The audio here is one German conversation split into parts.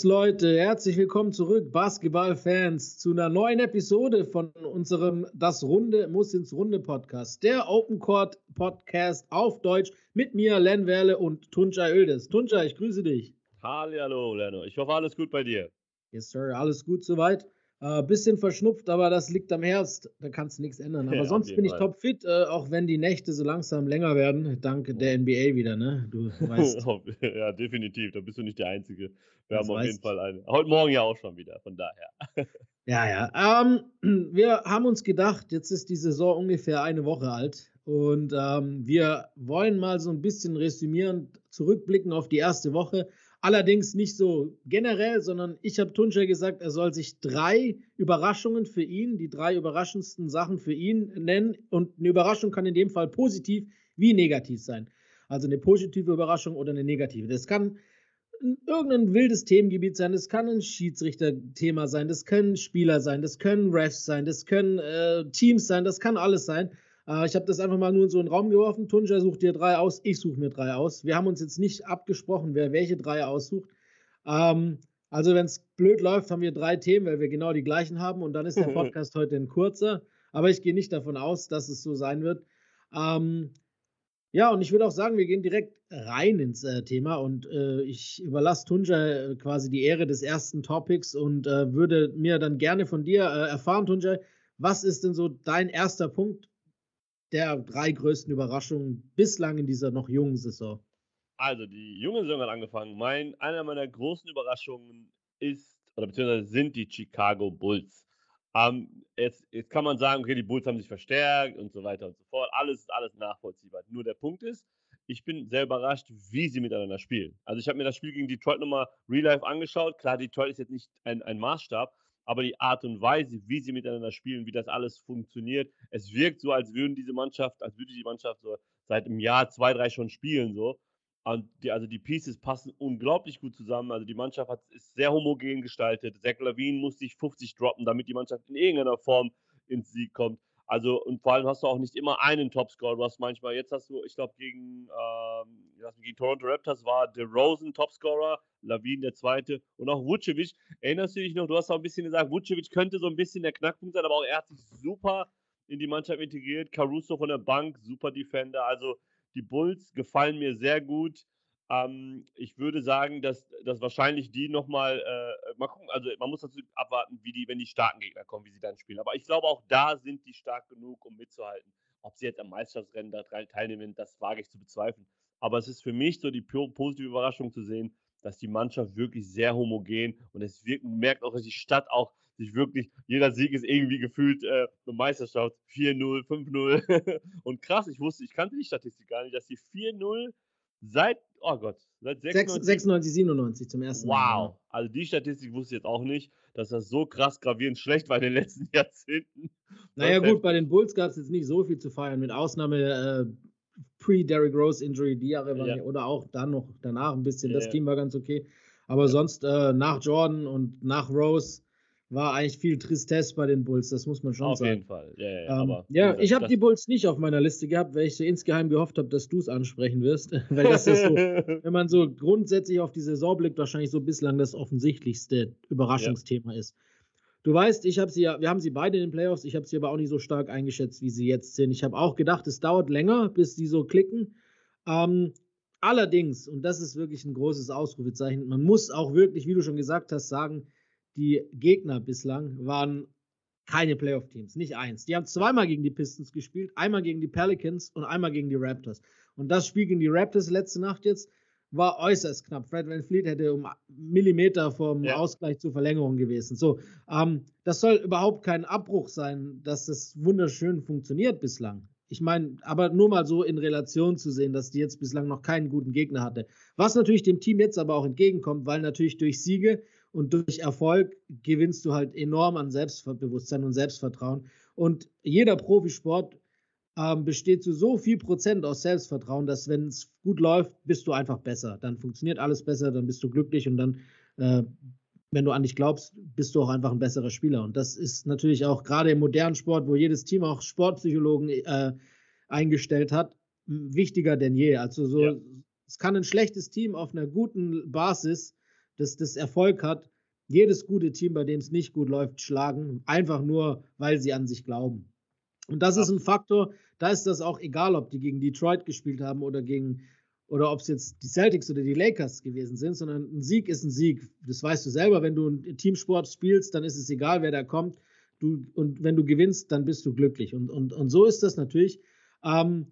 Yes, Leute, herzlich willkommen zurück, Basketballfans, zu einer neuen Episode von unserem Das Runde muss ins Runde Podcast, der Open Court Podcast auf Deutsch mit mir, Len Werle und Tunja Öldes. Tunja, ich grüße dich. Hallo, Leno. Ich hoffe, alles gut bei dir. Yes, Sir, alles gut soweit. Äh, bisschen verschnupft, aber das liegt am Herbst. Da kannst du nichts ändern. Aber ja, sonst bin ich topfit, äh, auch wenn die Nächte so langsam länger werden, dank der NBA wieder, ne? Du weißt. ja, definitiv. Da bist du nicht der Einzige. Wir das haben auf jeden Fall eine. Heute Morgen ja auch schon wieder, von daher. ja, ja. Ähm, wir haben uns gedacht, jetzt ist die Saison ungefähr eine Woche alt. Und ähm, wir wollen mal so ein bisschen resümieren, zurückblicken auf die erste Woche. Allerdings nicht so generell, sondern ich habe Tunja gesagt, er soll sich drei Überraschungen für ihn, die drei überraschendsten Sachen für ihn nennen. Und eine Überraschung kann in dem Fall positiv wie negativ sein. Also eine positive Überraschung oder eine negative. Das kann irgendein wildes Themengebiet sein, das kann ein Schiedsrichterthema sein, das können Spieler sein, das können Refs sein, das können äh, Teams sein, das kann alles sein. Äh, ich habe das einfach mal nur in so einen Raum geworfen. Tunja sucht dir drei aus, ich suche mir drei aus. Wir haben uns jetzt nicht abgesprochen, wer welche drei aussucht. Ähm, also, wenn es blöd läuft, haben wir drei Themen, weil wir genau die gleichen haben und dann ist der Podcast heute ein kurzer. Aber ich gehe nicht davon aus, dass es so sein wird. Ähm, ja, und ich würde auch sagen, wir gehen direkt rein ins äh, Thema und äh, ich überlasse Tunja äh, quasi die Ehre des ersten Topics und äh, würde mir dann gerne von dir äh, erfahren, Tunja, was ist denn so dein erster Punkt der drei größten Überraschungen bislang in dieser noch jungen Saison? Also, die junge Saison hat angefangen. Mein, einer meiner großen Überraschungen ist, oder beziehungsweise sind die Chicago Bulls. Ähm, jetzt, jetzt kann man sagen, okay, die Bulls haben sich verstärkt und so weiter und so fort. Alles ist alles nachvollziehbar. Nur der Punkt ist, ich bin sehr überrascht, wie sie miteinander spielen. Also ich habe mir das Spiel gegen Detroit nochmal real life angeschaut. Klar, Detroit ist jetzt nicht ein, ein Maßstab, aber die Art und Weise, wie sie miteinander spielen, wie das alles funktioniert, es wirkt so, als würden diese Mannschaft, als würde die Mannschaft so seit einem Jahr, zwei, drei schon spielen so. Und die, also die Pieces passen unglaublich gut zusammen. Also die Mannschaft hat, ist sehr homogen gestaltet. Zach Lavine muss sich 50 droppen, damit die Mannschaft in irgendeiner Form ins Sieg kommt. Also, und vor allem hast du auch nicht immer einen Topscorer. Du hast manchmal, jetzt hast du, ich glaube, gegen, ähm, gegen Toronto Raptors war DeRozan Topscorer, Lavin der zweite und auch Vucevic. Erinnerst du dich noch, du hast auch ein bisschen gesagt, Vucevic könnte so ein bisschen der Knackpunkt sein, aber auch er hat sich super in die Mannschaft integriert. Caruso von der Bank, super Defender. Also, die Bulls gefallen mir sehr gut. Ähm, ich würde sagen, dass, dass wahrscheinlich die nochmal, äh, mal gucken, also man muss dazu abwarten, wie die, wenn die starken Gegner kommen, wie sie dann spielen. Aber ich glaube, auch da sind die stark genug, um mitzuhalten. Ob sie jetzt am Meisterschaftsrennen da teilnehmen, das wage ich zu bezweifeln. Aber es ist für mich so die positive Überraschung zu sehen, dass die Mannschaft wirklich sehr homogen und es wirkt, merkt auch, dass die Stadt auch sich wirklich, jeder Sieg ist irgendwie gefühlt äh, eine Meisterschaft. 4-0, 5-0. und krass, ich wusste, ich kannte die Statistik gar nicht, dass die 4-0 Seit, oh Gott, seit 96, 96 97 zum ersten Mal. Wow. Also die Statistik wusste ich jetzt auch nicht, dass das so krass gravierend schlecht war in den letzten Jahrzehnten. Naja, gut, bei den Bulls gab es jetzt nicht so viel zu feiern, mit Ausnahme äh, pre-Derrick Rose Injury, die Jahre waren ja. oder auch dann noch danach ein bisschen. Ja, das Team war ganz okay. Aber sonst äh, nach Jordan und nach Rose war eigentlich viel Tristesse bei den Bulls, das muss man schon auf sagen. Auf jeden Fall. Ja, ja, ähm, aber, ja gesagt, ich habe die Bulls nicht auf meiner Liste gehabt, weil ich so insgeheim gehofft habe, dass du es ansprechen wirst. weil das ist so, wenn man so grundsätzlich auf die Saison blickt, wahrscheinlich so bislang das offensichtlichste Überraschungsthema ja. ist. Du weißt, ich habe sie ja, wir haben sie beide in den Playoffs, ich habe sie aber auch nicht so stark eingeschätzt, wie sie jetzt sind. Ich habe auch gedacht, es dauert länger, bis sie so klicken. Ähm, allerdings, und das ist wirklich ein großes Ausrufezeichen, man muss auch wirklich, wie du schon gesagt hast, sagen, die Gegner bislang waren keine Playoff-Teams, nicht eins. Die haben zweimal gegen die Pistons gespielt, einmal gegen die Pelicans und einmal gegen die Raptors. Und das Spiel gegen die Raptors letzte Nacht jetzt war äußerst knapp. Fred Van Fleet hätte um Millimeter vom ja. Ausgleich zur Verlängerung gewesen. So, ähm, das soll überhaupt kein Abbruch sein, dass das wunderschön funktioniert bislang. Ich meine, aber nur mal so in Relation zu sehen, dass die jetzt bislang noch keinen guten Gegner hatte. Was natürlich dem Team jetzt aber auch entgegenkommt, weil natürlich durch Siege und durch Erfolg gewinnst du halt enorm an Selbstbewusstsein und Selbstvertrauen. Und jeder Profisport ähm, besteht zu so viel Prozent aus Selbstvertrauen, dass wenn es gut läuft, bist du einfach besser. Dann funktioniert alles besser, dann bist du glücklich und dann, äh, wenn du an dich glaubst, bist du auch einfach ein besserer Spieler. Und das ist natürlich auch gerade im modernen Sport, wo jedes Team auch Sportpsychologen äh, eingestellt hat, wichtiger denn je. Also so, ja. es kann ein schlechtes Team auf einer guten Basis das, das Erfolg hat, jedes gute Team, bei dem es nicht gut läuft, schlagen, einfach nur, weil sie an sich glauben. Und das ist ein Faktor, da ist das auch egal, ob die gegen Detroit gespielt haben oder gegen oder ob es jetzt die Celtics oder die Lakers gewesen sind, sondern ein Sieg ist ein Sieg. Das weißt du selber, wenn du einen Teamsport spielst, dann ist es egal, wer da kommt. Du, und wenn du gewinnst, dann bist du glücklich. Und, und, und so ist das natürlich. Ähm,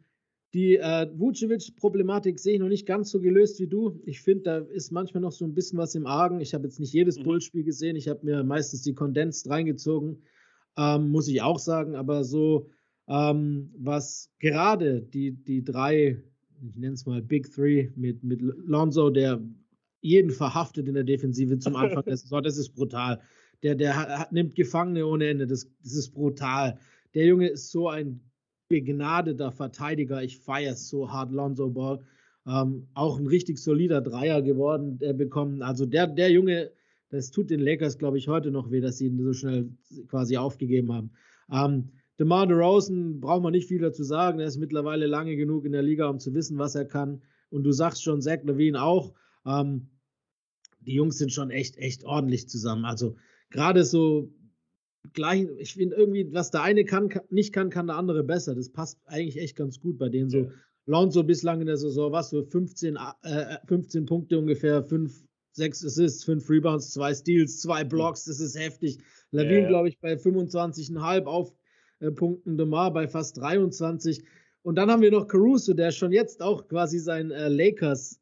die äh, Vucevic-Problematik sehe ich noch nicht ganz so gelöst wie du. Ich finde, da ist manchmal noch so ein bisschen was im Argen. Ich habe jetzt nicht jedes mhm. Bullspiel gesehen. Ich habe mir meistens die Condensed reingezogen, ähm, muss ich auch sagen. Aber so, ähm, was gerade die, die drei, ich nenne es mal Big Three mit, mit Lonzo, der jeden verhaftet in der Defensive zum Anfang der Saison, das ist brutal. Der, der hat, nimmt Gefangene ohne Ende, das, das ist brutal. Der Junge ist so ein begnadeter Verteidiger. Ich feiere es so hart, Lonzo Ball. Ähm, auch ein richtig solider Dreier geworden, der bekommen. Also der, der Junge, das tut den Lakers, glaube ich, heute noch weh, dass sie ihn so schnell quasi aufgegeben haben. Ähm, DeMar DeRozan braucht man nicht viel dazu sagen. Er ist mittlerweile lange genug in der Liga, um zu wissen, was er kann. Und du sagst schon, Zach Levine auch. Ähm, die Jungs sind schon echt, echt ordentlich zusammen. Also gerade so gleich, ich finde irgendwie, was der eine kann, kann, nicht kann, kann der andere besser. Das passt eigentlich echt ganz gut bei denen. So ja. Lonzo bislang in der Saison, was so 15, äh, 15 Punkte ungefähr, 5, 6 Assists, 5 Rebounds, 2 Steals, 2 Blocks, das ist heftig. Lavin, ja. glaube ich, bei 25,5 auf äh, Punkten, DeMar bei fast 23. Und dann haben wir noch Caruso, der schon jetzt auch quasi sein äh, Lakers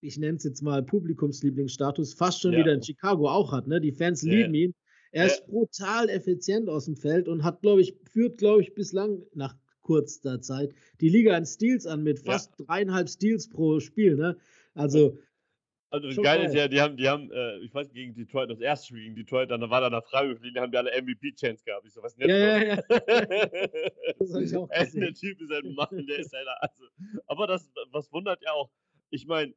ich nenne es jetzt mal Publikumslieblingsstatus, fast schon ja. wieder in Chicago auch hat. Ne? Die Fans lieben ihn. Er ist brutal effizient aus dem Feld und hat, glaube ich, führt, glaube ich, bislang nach kurzer Zeit die Liga in Steals an mit fast ja. dreieinhalb Steals pro Spiel. Ne? Also. Also geil ist ja, die haben, die haben, äh, ich weiß gegen Detroit, das erste Spiel gegen Detroit, dann war da eine Freiwürflinie, haben die alle MVP-Chance gehabt. Ich so, was denn jetzt? Ja, ja, ja. das habe ich auch gesehen. Der Typ ist ein Mann, der ist einer. Also, aber das, was wundert ja auch, ich meine,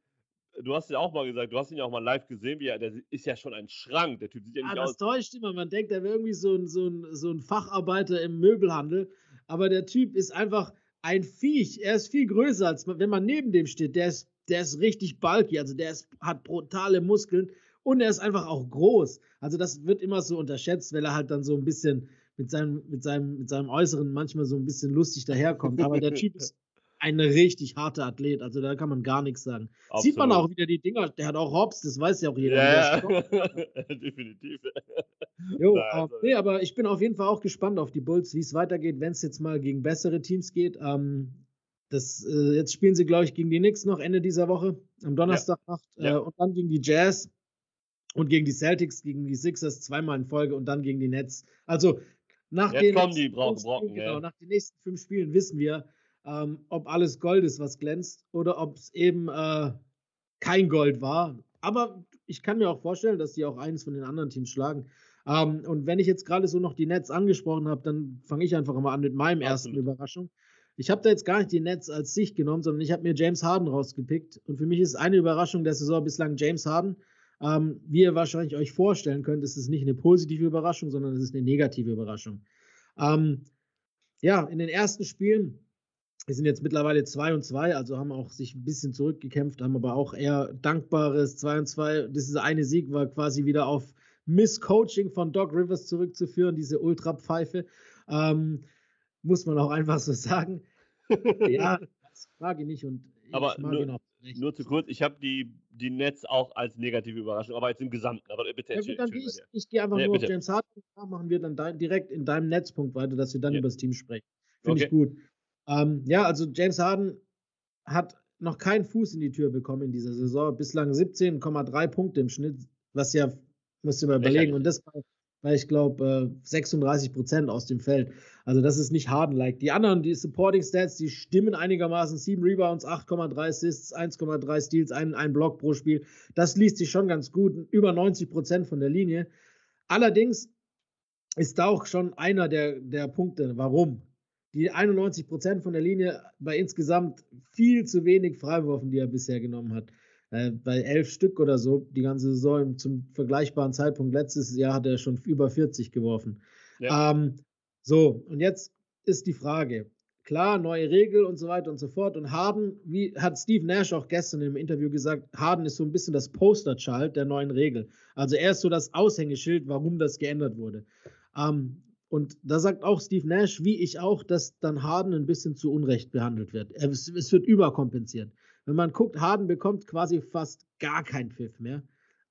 du hast ja auch mal gesagt, du hast ihn ja auch mal live gesehen, wie er, der ist ja schon ein Schrank, der Typ sieht ja nicht ah, das aus. Das täuscht immer, man denkt, er wäre irgendwie so ein, so, ein, so ein Facharbeiter im Möbelhandel, aber der Typ ist einfach ein Viech, er ist viel größer, als wenn man neben dem steht, der ist, der ist richtig bulky, also der ist, hat brutale Muskeln und er ist einfach auch groß, also das wird immer so unterschätzt, weil er halt dann so ein bisschen mit seinem, mit seinem, mit seinem Äußeren manchmal so ein bisschen lustig daherkommt, aber der Typ ist ein richtig harter Athlet. Also da kann man gar nichts sagen. Absolut. Sieht man auch wieder die Dinger. Der hat auch Hobbs, das weiß ja auch jeder. Ja, definitiv. Jo, Nein, also. nee, aber ich bin auf jeden Fall auch gespannt auf die Bulls, wie es weitergeht, wenn es jetzt mal gegen bessere Teams geht. Ähm, das, äh, jetzt spielen sie, glaube ich, gegen die Knicks noch Ende dieser Woche, am Donnerstag ja. Äh, ja. und dann gegen die Jazz und gegen die Celtics, gegen die Sixers zweimal in Folge und dann gegen die Nets. Also nach jetzt den kommen die Brocken, Brocken, genau, nach den nächsten fünf Spielen wissen wir, ähm, ob alles Gold ist, was glänzt, oder ob es eben äh, kein Gold war. Aber ich kann mir auch vorstellen, dass die auch eines von den anderen Teams schlagen. Ähm, und wenn ich jetzt gerade so noch die Nets angesprochen habe, dann fange ich einfach mal an mit meinem ersten Überraschung. Ich habe da jetzt gar nicht die Nets als Sicht genommen, sondern ich habe mir James Harden rausgepickt. Und für mich ist eine Überraschung der Saison bislang James Harden. Ähm, wie ihr wahrscheinlich euch vorstellen könnt, ist es nicht eine positive Überraschung, sondern es ist eine negative Überraschung. Ähm, ja, in den ersten Spielen wir sind jetzt mittlerweile 2 und 2, also haben auch sich ein bisschen zurückgekämpft, haben aber auch eher dankbares 2 und 2. Dieser eine Sieg war quasi wieder auf Misscoaching von Doc Rivers zurückzuführen, diese Ultra-Pfeife. Ähm, muss man auch einfach so sagen. ja, das frage ich nicht und ich aber mag nur, ihn auch recht. Nur zu kurz, ich habe die, die Nets auch als negative Überraschung, aber jetzt im Gesamten. Aber bitte, ja, gut, dann ich, ich gehe einfach ja, nur bitte. auf James Harden. Machen wir dann dein, direkt in deinem Netzpunkt weiter, dass wir dann ja. über das Team sprechen. Finde okay. ich gut. Ähm, ja, also James Harden hat noch keinen Fuß in die Tür bekommen in dieser Saison. Bislang 17,3 Punkte im Schnitt, was ja, musst du mal überlegen. Und das bei, bei ich glaube, äh, 36 Prozent aus dem Feld. Also das ist nicht Harden-like. Die anderen, die Supporting Stats, die stimmen einigermaßen. 7 Rebounds, 8,3 Assists, 1,3 Steals, ein, ein Block pro Spiel. Das liest sich schon ganz gut. Über 90 Prozent von der Linie. Allerdings ist da auch schon einer der, der Punkte, warum die 91 Prozent von der Linie bei insgesamt viel zu wenig Freiwürfen, die er bisher genommen hat. Äh, bei elf Stück oder so, die ganze Saison zum vergleichbaren Zeitpunkt letztes Jahr hat er schon über 40 geworfen. Ja. Ähm, so, und jetzt ist die Frage: klar, neue Regel und so weiter und so fort. Und Harden, wie hat Steve Nash auch gestern im Interview gesagt, Harden ist so ein bisschen das Posterchild der neuen Regel. Also er ist so das Aushängeschild, warum das geändert wurde. Ähm, und da sagt auch Steve Nash, wie ich auch, dass dann Harden ein bisschen zu Unrecht behandelt wird. Es, es wird überkompensiert. Wenn man guckt, Harden bekommt quasi fast gar keinen Pfiff mehr.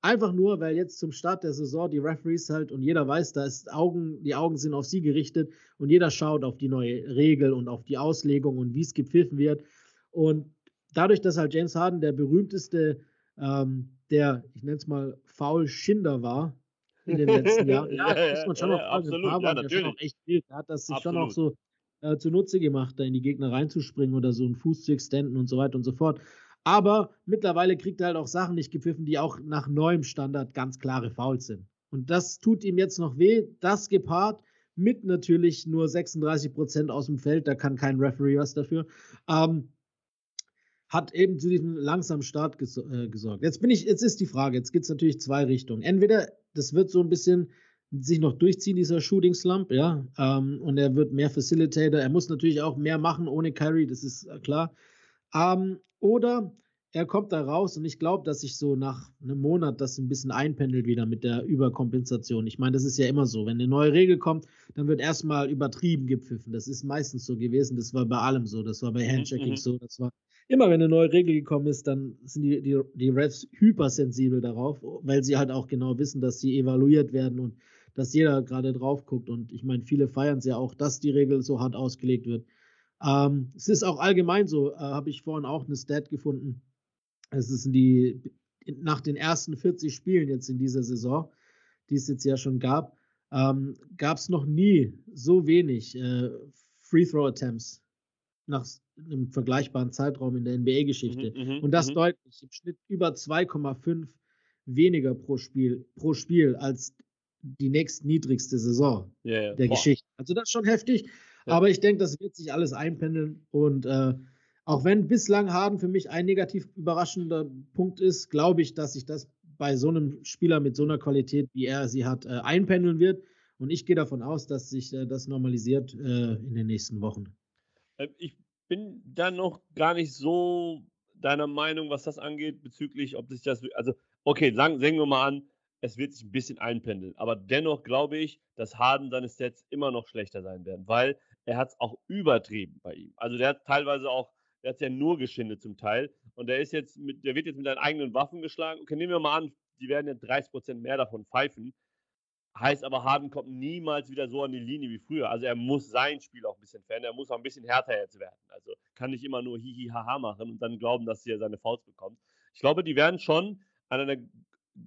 Einfach nur, weil jetzt zum Start der Saison die Referees halt und jeder weiß, da ist Augen, die Augen sind auf sie gerichtet und jeder schaut auf die neue Regel und auf die Auslegung und wie es gepfiffen wird. Und dadurch, dass halt James Harden der berühmteste, ähm, der, ich nenne es mal, faul Schinder war in den letzten Jahren, ja, ja, muss man schon ja, auch absolut, ja, natürlich. schon auch echt wild. Er hat das sich absolut. schon auch so äh, zunutze gemacht, da in die Gegner reinzuspringen oder so einen Fuß zu extenden und so weiter und so fort. Aber mittlerweile kriegt er halt auch Sachen nicht gepfiffen, die auch nach neuem Standard ganz klare Fouls sind. Und das tut ihm jetzt noch weh. Das gepaart mit natürlich nur 36 Prozent aus dem Feld, da kann kein Referee was dafür, ähm, hat eben zu diesem langsamen Start ges äh, gesorgt. Jetzt bin ich, jetzt ist die Frage, jetzt gibt es natürlich zwei Richtungen. Entweder das wird so ein bisschen sich noch durchziehen, dieser Shooting Slump, ja, ähm, und er wird mehr Facilitator. Er muss natürlich auch mehr machen ohne Kyrie, das ist äh, klar. Ähm, oder er kommt da raus und ich glaube, dass sich so nach einem Monat das ein bisschen einpendelt wieder mit der Überkompensation. Ich meine, das ist ja immer so. Wenn eine neue Regel kommt, dann wird erstmal übertrieben gepfiffen. Das ist meistens so gewesen. Das war bei allem so. Das war bei mhm, Handchecking mhm. so. Das war immer, wenn eine neue Regel gekommen ist, dann sind die, die, die Refs hypersensibel darauf, weil sie halt auch genau wissen, dass sie evaluiert werden und dass jeder gerade drauf guckt. Und ich meine, viele feiern es ja auch, dass die Regel so hart ausgelegt wird. Ähm, es ist auch allgemein so, äh, habe ich vorhin auch eine Stat gefunden. Es ist die, nach den ersten 40 Spielen jetzt in dieser Saison, die es jetzt ja schon gab, ähm, gab es noch nie so wenig äh, Free Throw Attempts nach einem vergleichbaren Zeitraum in der NBA-Geschichte. Mhm, mhm, Und das mhm. deutlich. Im Schnitt über 2,5 weniger pro Spiel, pro Spiel als die nächstniedrigste Saison ja, ja. der Boah. Geschichte. Also das ist schon heftig. Aber ich denke, das wird sich alles einpendeln. Und äh, auch wenn bislang Harden für mich ein negativ überraschender Punkt ist, glaube ich, dass sich das bei so einem Spieler mit so einer Qualität, wie er sie hat, äh, einpendeln wird. Und ich gehe davon aus, dass sich äh, das normalisiert äh, in den nächsten Wochen. Ähm, ich bin da noch gar nicht so deiner Meinung, was das angeht, bezüglich, ob sich das. Also, okay, sagen, sagen wir mal an, es wird sich ein bisschen einpendeln. Aber dennoch glaube ich, dass Harden seine Stats immer noch schlechter sein werden, weil er hat es auch übertrieben bei ihm. Also der hat teilweise auch, der hat es ja nur geschindet zum Teil. Und der ist jetzt mit, der wird jetzt mit seinen eigenen Waffen geschlagen. Okay, nehmen wir mal an, die werden ja 30% mehr davon pfeifen. Heißt aber, Harden kommt niemals wieder so an die Linie wie früher. Also er muss sein Spiel auch ein bisschen verändern. Er muss auch ein bisschen härter jetzt werden. Also kann nicht immer nur hihi haha machen und dann glauben, dass er seine Faust bekommt. Ich glaube, die werden schon an einer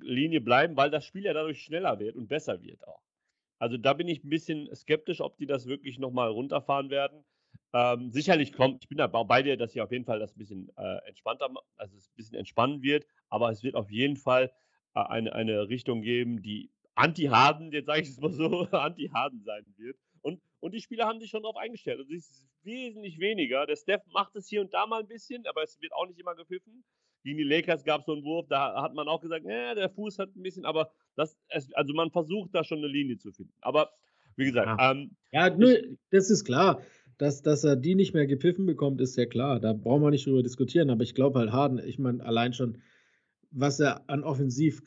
Linie bleiben, weil das Spiel ja dadurch schneller wird und besser wird auch. Also da bin ich ein bisschen skeptisch, ob die das wirklich nochmal runterfahren werden. Ähm, sicherlich kommt, ich bin da bei dir, dass sie auf jeden Fall das ein bisschen äh, entspannter, also es ein bisschen entspannen wird, aber es wird auf jeden Fall äh, eine, eine Richtung geben, die Anti-Harden, jetzt sage ich es mal so, Anti-Harden sein wird. Und, und die Spieler haben sich schon darauf eingestellt. Also es ist wesentlich weniger. Der Steph macht es hier und da mal ein bisschen, aber es wird auch nicht immer gepfiffen. Gegen die Lakers gab es so einen Wurf, da hat man auch gesagt, ja, der Fuß hat ein bisschen, aber das, also man versucht da schon eine Linie zu finden. Aber wie gesagt, ja, ähm, ja nur, das ist klar. Dass, dass er die nicht mehr gepfiffen bekommt, ist ja klar. Da brauchen wir nicht drüber diskutieren. Aber ich glaube halt, Harden, ich meine, allein schon, was er an Offensiv,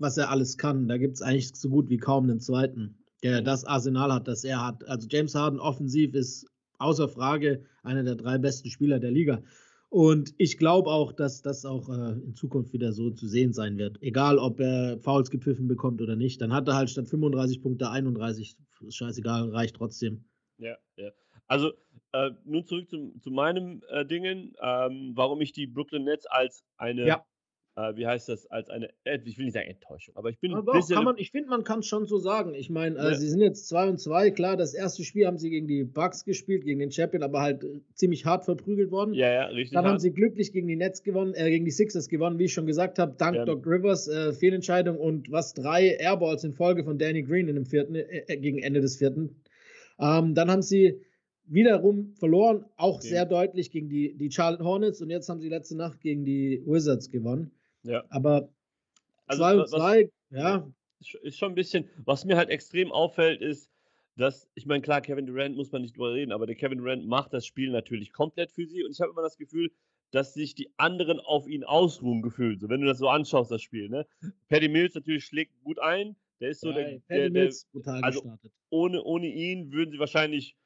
was er alles kann, da gibt es eigentlich so gut wie kaum einen zweiten, der das Arsenal hat, das er hat. Also James Harden offensiv ist außer Frage einer der drei besten Spieler der Liga. Und ich glaube auch, dass das auch äh, in Zukunft wieder so zu sehen sein wird. Egal, ob er Fouls gepfiffen bekommt oder nicht. Dann hat er halt statt 35 Punkte 31. Ist scheißegal, reicht trotzdem. Ja, ja. Also, äh, nun zurück zu, zu meinem äh, Dingen, ähm, warum ich die Brooklyn Nets als eine ja äh, wie heißt das, als eine, äh, ich will nicht sagen Enttäuschung, aber ich bin aber ein bisschen. Man, ich finde, man kann es schon so sagen. Ich meine, äh, ja. sie sind jetzt 2 und 2. Klar, das erste Spiel haben sie gegen die Bucks gespielt, gegen den Champion, aber halt äh, ziemlich hart verprügelt worden. Ja, ja, richtig. Dann hart. haben sie glücklich gegen die Nets gewonnen, äh, gegen die Sixers gewonnen, wie ich schon gesagt habe, dank ja. Doc Rivers, äh, Fehlentscheidung und was drei Airballs in Folge von Danny Green in dem vierten, gegen Ende des vierten. Ähm, dann haben sie wiederum verloren, auch okay. sehr deutlich gegen die, die Charlotte Hornets und jetzt haben sie letzte Nacht gegen die Wizards gewonnen. Ja. Aber 2 also, und 2, ja. Ist schon ein bisschen, was mir halt extrem auffällt, ist, dass, ich meine, klar, Kevin Durant muss man nicht drüber reden, aber der Kevin Durant macht das Spiel natürlich komplett für sie und ich habe immer das Gefühl, dass sich die anderen auf ihn ausruhen gefühlt. So, wenn du das so anschaust, das Spiel. Ne? Paddy Mills natürlich schlägt gut ein. Der ist so ja, der, der, der, brutal also gestartet. Ohne, ohne ihn würden sie wahrscheinlich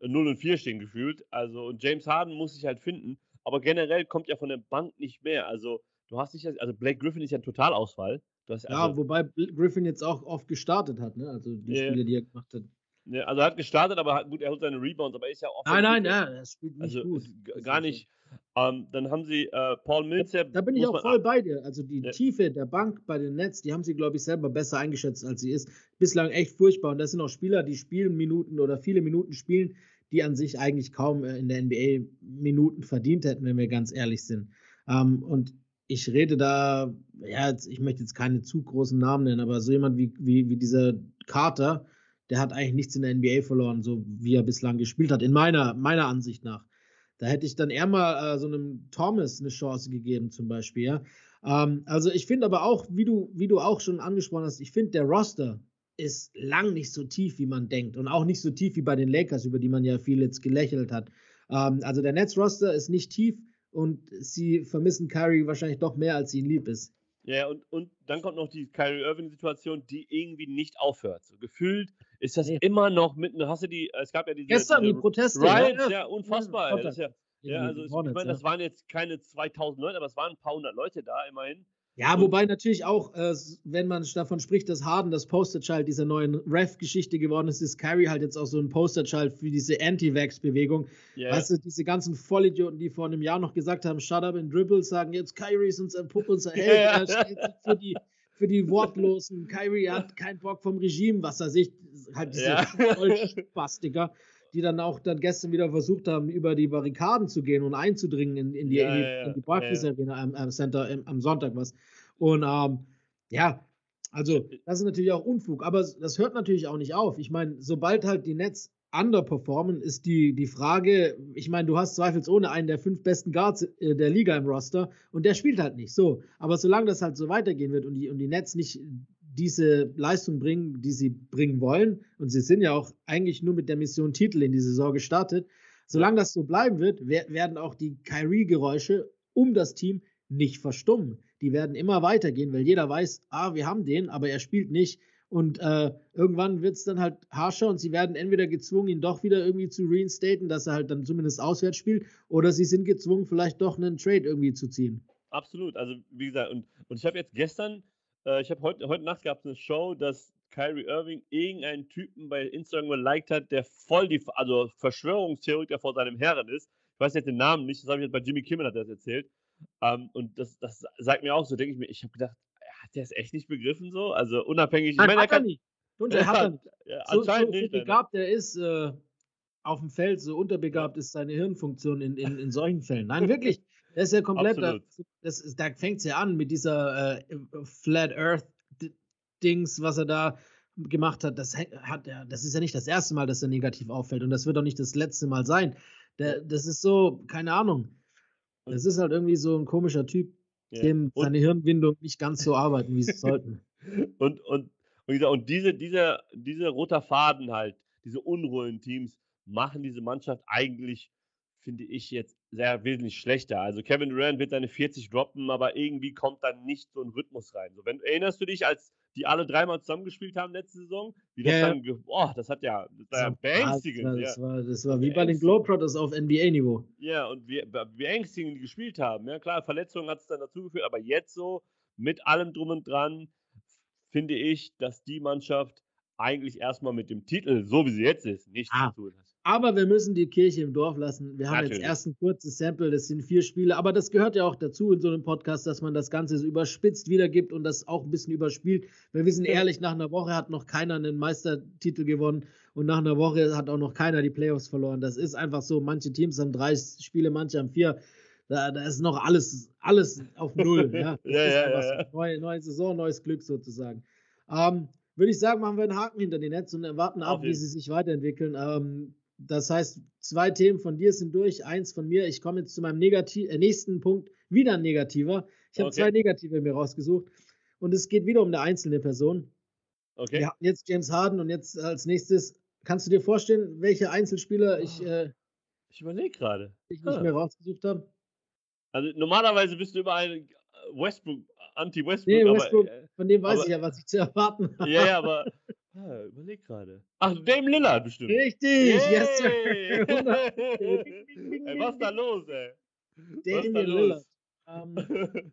0 und 4 stehen gefühlt. Also, und James Harden muss sich halt finden. Aber generell kommt ja von der Bank nicht mehr. Also, du hast nicht, also Blake Griffin ist ja ein Totalausfall. ja, also, wobei Griffin jetzt auch oft gestartet hat, ne? Also die yeah. Spiele, die er gemacht hat. Ja, also er hat gestartet, aber hat, gut, er holt seine Rebounds, aber er ist ja auch. Nein, nein, ja, er spielt nicht also, gut. Gar nicht. Ähm, dann haben sie äh, Paul Millsap. Da, da bin ich auch voll bei dir. Also die ja. Tiefe der Bank bei den Nets, die haben sie, glaube ich, selber besser eingeschätzt, als sie ist. Bislang echt furchtbar. Und das sind auch Spieler, die spielen Minuten oder viele Minuten spielen, die an sich eigentlich kaum äh, in der NBA Minuten verdient hätten, wenn wir ganz ehrlich sind. Ähm, und ich rede da, ja, ich möchte jetzt keine zu großen Namen nennen, aber so jemand wie, wie, wie dieser Carter, der hat eigentlich nichts in der NBA verloren, so wie er bislang gespielt hat, in meiner, meiner Ansicht nach. Da hätte ich dann eher mal äh, so einem Thomas eine Chance gegeben, zum Beispiel. Ja? Ähm, also ich finde aber auch, wie du, wie du auch schon angesprochen hast, ich finde, der Roster ist lang nicht so tief, wie man denkt. Und auch nicht so tief wie bei den Lakers, über die man ja viel jetzt gelächelt hat. Ähm, also der Nets-Roster ist nicht tief und sie vermissen Kyrie wahrscheinlich doch mehr, als ihnen lieb ist. Ja, und, und dann kommt noch die Kyrie Irving-Situation, die irgendwie nicht aufhört. So gefühlt ist das nee. immer noch mitten. Hast du die, es gab ja diese. Gestern diese, die Proteste. Right, ja, ja unfassbar. Ja, ja, ja, also ich meine, das waren jetzt keine 2000 Leute, aber es waren ein paar hundert Leute da immerhin. Ja, wobei natürlich auch, äh, wenn man davon spricht, dass Harden das Posterchild dieser neuen Ref-Geschichte geworden ist, ist Kyrie halt jetzt auch so ein Posterchild für diese Anti-Vax-Bewegung. Yeah. Weißt du, diese ganzen Vollidioten, die vor einem Jahr noch gesagt haben, shut up and dribble, sagen jetzt Kyrie ist unser Pupp, unser Held, yeah. er steht für die, für die Wortlosen. Kyrie hat keinen Bock vom Regime, was er sich, halt diese ja. Spastiker die dann auch dann gestern wieder versucht haben, über die Barrikaden zu gehen und einzudringen in, in die, ja, in die, ja, die Barclays Arena am, am, Center im, am Sonntag was. Und ähm, ja, also das ist natürlich auch Unfug, aber das hört natürlich auch nicht auf. Ich meine, sobald halt die Nets underperformen, ist die, die Frage, ich meine, du hast zweifelsohne einen der fünf besten Guards äh, der Liga im Roster und der spielt halt nicht so. Aber solange das halt so weitergehen wird und die, und die Nets nicht diese Leistung bringen, die sie bringen wollen. Und sie sind ja auch eigentlich nur mit der Mission Titel in die Saison gestartet. Solange das so bleiben wird, werden auch die Kyrie-Geräusche um das Team nicht verstummen. Die werden immer weitergehen, weil jeder weiß, ah, wir haben den, aber er spielt nicht. Und äh, irgendwann wird es dann halt harscher und sie werden entweder gezwungen, ihn doch wieder irgendwie zu reinstaten, dass er halt dann zumindest auswärts spielt, oder sie sind gezwungen, vielleicht doch einen Trade irgendwie zu ziehen. Absolut. Also, wie gesagt, und, und ich habe jetzt gestern äh, ich habe heute, heute Nacht gab es eine Show, dass Kyrie Irving irgendeinen Typen bei Instagram geliked hat, der voll die, also Verschwörungstheoretiker vor seinem Herren ist. Ich weiß jetzt den Namen nicht, das habe ich jetzt bei Jimmy Kimmel hat das erzählt. Ähm, und das, das sagt mir auch so, denke ich mir, ich habe gedacht, hat der es echt nicht begriffen so? Also unabhängig. Nein, ich meine, hat er, kann, nicht. Hat er nicht. Ja, anscheinend so, so, so nicht. begabt er ist äh, auf dem Feld, so unterbegabt ist seine Hirnfunktion in, in, in solchen Fällen. Nein, wirklich. Das ist ja komplett, da, das, da fängt es ja an mit dieser äh, Flat Earth Dings, was er da gemacht hat. Das, hat ja, das ist ja nicht das erste Mal, dass er negativ auffällt und das wird auch nicht das letzte Mal sein. Der, das ist so, keine Ahnung. Das ist halt irgendwie so ein komischer Typ, ja. dem seine Hirnwindung nicht ganz so arbeiten, wie sie sollten. Und, und, und, und diese, dieser, dieser roter Faden halt, diese unruhigen Teams, machen diese Mannschaft eigentlich finde ich jetzt sehr wesentlich schlechter. Also Kevin Durant wird seine 40 droppen, aber irgendwie kommt dann nicht so ein Rhythmus rein. So, wenn, erinnerst du dich, als die alle dreimal zusammengespielt haben letzte Saison? Wie das ja, dann, boah, das hat ja, das war ja beängstigend. Das, das, war, das war wie bei den Globetrotters auf NBA-Niveau. Ja, und wie, wie ängstigend die gespielt haben. Ja, klar, Verletzungen hat es dann dazu geführt, aber jetzt so, mit allem drum und dran, finde ich, dass die Mannschaft eigentlich erstmal mit dem Titel, so wie sie jetzt ist, nichts ah, zu tun hat. Aber wir müssen die Kirche im Dorf lassen. Wir haben Natürlich. jetzt erst ein kurzes Sample, das sind vier Spiele, aber das gehört ja auch dazu in so einem Podcast, dass man das Ganze so überspitzt wiedergibt und das auch ein bisschen überspielt. Wir sind ehrlich, nach einer Woche hat noch keiner einen Meistertitel gewonnen und nach einer Woche hat auch noch keiner die Playoffs verloren. Das ist einfach so. Manche Teams haben drei Spiele, manche haben vier. Da, da ist noch alles, alles auf Null. ja, ja, ja, ja, ja. Neue, neue Saison, neues Glück sozusagen. Ähm, würde ich sagen, machen wir einen Haken hinter die Netz und warten ab, wie sie sich weiterentwickeln. Ähm, das heißt, zwei Themen von dir sind durch, eins von mir. Ich komme jetzt zu meinem Negativ äh, nächsten Punkt, wieder ein negativer. Ich habe okay. zwei negative mir rausgesucht und es geht wieder um eine einzelne Person. Okay. Wir hatten jetzt James Harden und jetzt als nächstes Kannst du dir vorstellen, welche Einzelspieler ich, Oh. äh, Ich überlege gerade. ich nicht mehr rausgesucht habe? Also normalerweise bist du überall äh, Westbrook, Anti-Westbrook, Nee, aber, Westbrook, äh, von dem weiß aber- ich ja, was ich zu erwarten habe. ja, ja, aber ah, überleg gerade. Ach, Dame Lillard bestimmt. Richtig, yes, sir. Yay! 100. ey, was ist da los, ey? Was ist da Damian los? Lillard. Ähm,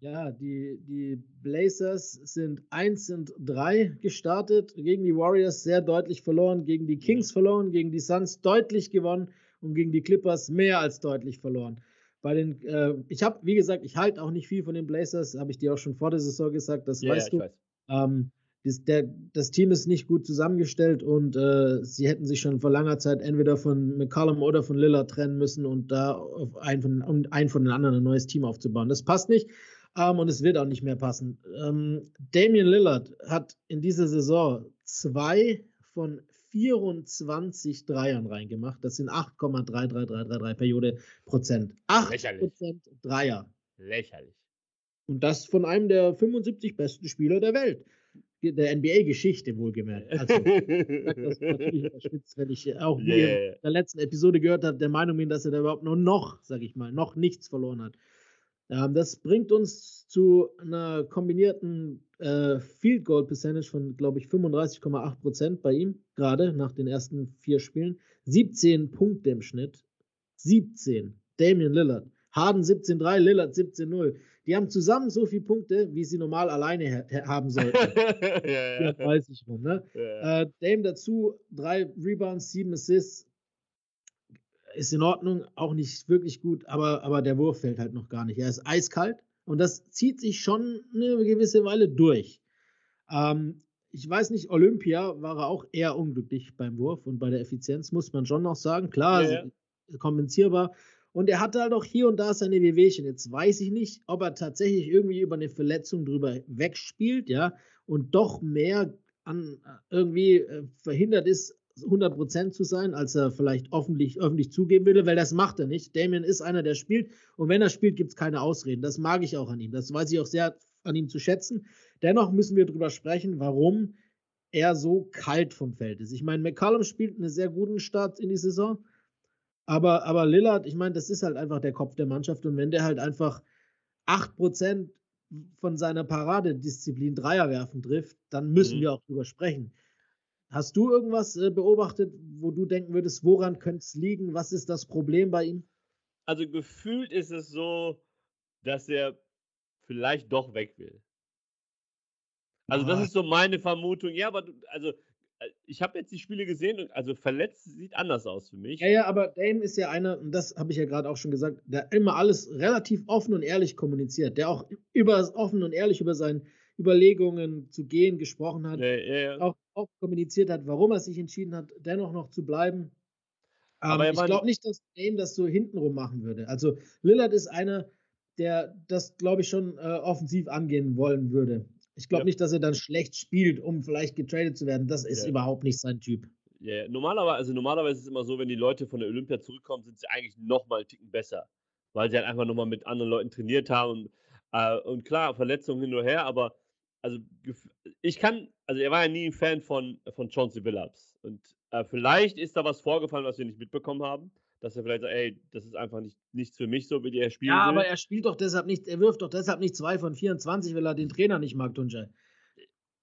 ja, die, die Blazers sind 1 und 3 gestartet, gegen die Warriors sehr deutlich verloren, gegen die Kings verloren, gegen die Suns deutlich gewonnen und gegen die Clippers mehr als deutlich verloren. Bei den, äh, ich habe, wie gesagt, ich halte auch nicht viel von den Blazers, habe ich dir auch schon vor der Saison gesagt, das ja, ja, weißt ich du. weiß. Ähm, das, der, das Team ist nicht gut zusammengestellt und äh, sie hätten sich schon vor langer Zeit entweder von McCollum oder von Lillard trennen müssen und da auf einen von, um einen von den anderen ein neues Team aufzubauen. Das passt nicht ähm, und es wird auch nicht mehr passen. Ähm, Damian Lillard hat in dieser Saison zwei von 24 Dreiern reingemacht. Das sind 8,33333 Periode Prozent. 8 Lächerlich. Prozent Dreier. Lächerlich. Und das von einem der 75 besten Spieler der Welt. Der NBA-Geschichte wohlgemerkt. Also, das natürlich überspitzt, wenn ich auch Yeah. in der letzten Episode gehört habe, der Meinung bin, dass er da überhaupt nur noch, sag ich mal, noch nichts verloren hat. Ähm, das bringt uns zu einer kombinierten äh, Field Goal Percentage von, glaube ich, 35,8 Prozent bei ihm, gerade nach den ersten vier Spielen. 17 Punkte im Schnitt. 17. Damian Lillard. Harden 17,3, Lillard 17,0. Die haben zusammen so viele Punkte, wie sie normal alleine ha haben sollten. ja, ja. 34 rum, ne? ja. Äh, Dame dazu, drei Rebounds, sieben Assists. Ist in Ordnung, auch nicht wirklich gut, aber, aber der Wurf fällt halt noch gar nicht. Er ist eiskalt und das zieht sich schon eine gewisse Weile durch. Ähm, ich weiß nicht, Olympia war er auch eher unglücklich beim Wurf und bei der Effizienz, muss man schon noch sagen. Klar, Ja, ja. kompensierbar. Und er hatte halt auch hier und da seine Wehwehchen. Jetzt weiß ich nicht, ob er tatsächlich irgendwie über eine Verletzung drüber wegspielt, ja, und doch mehr an irgendwie äh, verhindert ist, 100% zu sein, als er vielleicht öffentlich, öffentlich zugeben würde, weil das macht er nicht. Damien ist einer, der spielt und wenn er spielt, gibt es keine Ausreden. Das mag ich auch an ihm. Das weiß ich auch sehr an ihm zu schätzen. Dennoch müssen wir darüber sprechen, warum er so kalt vom Feld ist. Ich meine, McCallum spielt einen sehr guten Start in die Saison, aber, aber Lillard, ich meine, das ist halt einfach der Kopf der Mannschaft und wenn der halt einfach 8% von seiner Paradedisziplin Dreier werfen trifft, dann müssen Mhm. wir auch drüber sprechen. Hast du irgendwas äh, beobachtet, wo du denken würdest, woran könnte es liegen? Was ist das Problem bei ihm? Also gefühlt ist es so, dass er vielleicht doch weg will. Also das Ah. ist so meine Vermutung. Ja, aber du, also ich habe jetzt die Spiele gesehen und also verletzt sieht anders aus für mich. Ja, ja, aber Dame ist ja einer, und das habe ich ja gerade auch schon gesagt, der immer alles relativ offen und ehrlich kommuniziert, der auch über offen und ehrlich über seine Überlegungen zu gehen gesprochen hat, Ja, ja, ja. auch, auch kommuniziert hat, warum er sich entschieden hat, dennoch noch zu bleiben. Ähm, Aber er ich glaube nicht, dass Dame das so hintenrum machen würde. Also Lillard ist einer, der das, glaube ich, schon äh, offensiv angehen wollen würde. Ich glaube Ja. nicht, dass er dann schlecht spielt, um vielleicht getradet zu werden. Das ist Ja. überhaupt nicht sein Typ. Ja. Normalerweise, also normalerweise ist es immer so, wenn die Leute von der Olympia zurückkommen, sind sie eigentlich nochmal einen Ticken besser. Weil sie halt einfach nochmal mit anderen Leuten trainiert haben. Und, äh, und klar, Verletzungen hin und her, aber also ich kann, also er war ja nie ein Fan von, von Chauncey Billups. Und äh, vielleicht ist da was vorgefallen, was wir nicht mitbekommen haben. Dass er vielleicht sagt, ey, das ist einfach nicht, nichts für mich, so wie der spielen Ja, will. aber er spielt doch deshalb nicht, er wirft doch deshalb nicht zwei von 24, weil er den Trainer nicht mag, Tunjai.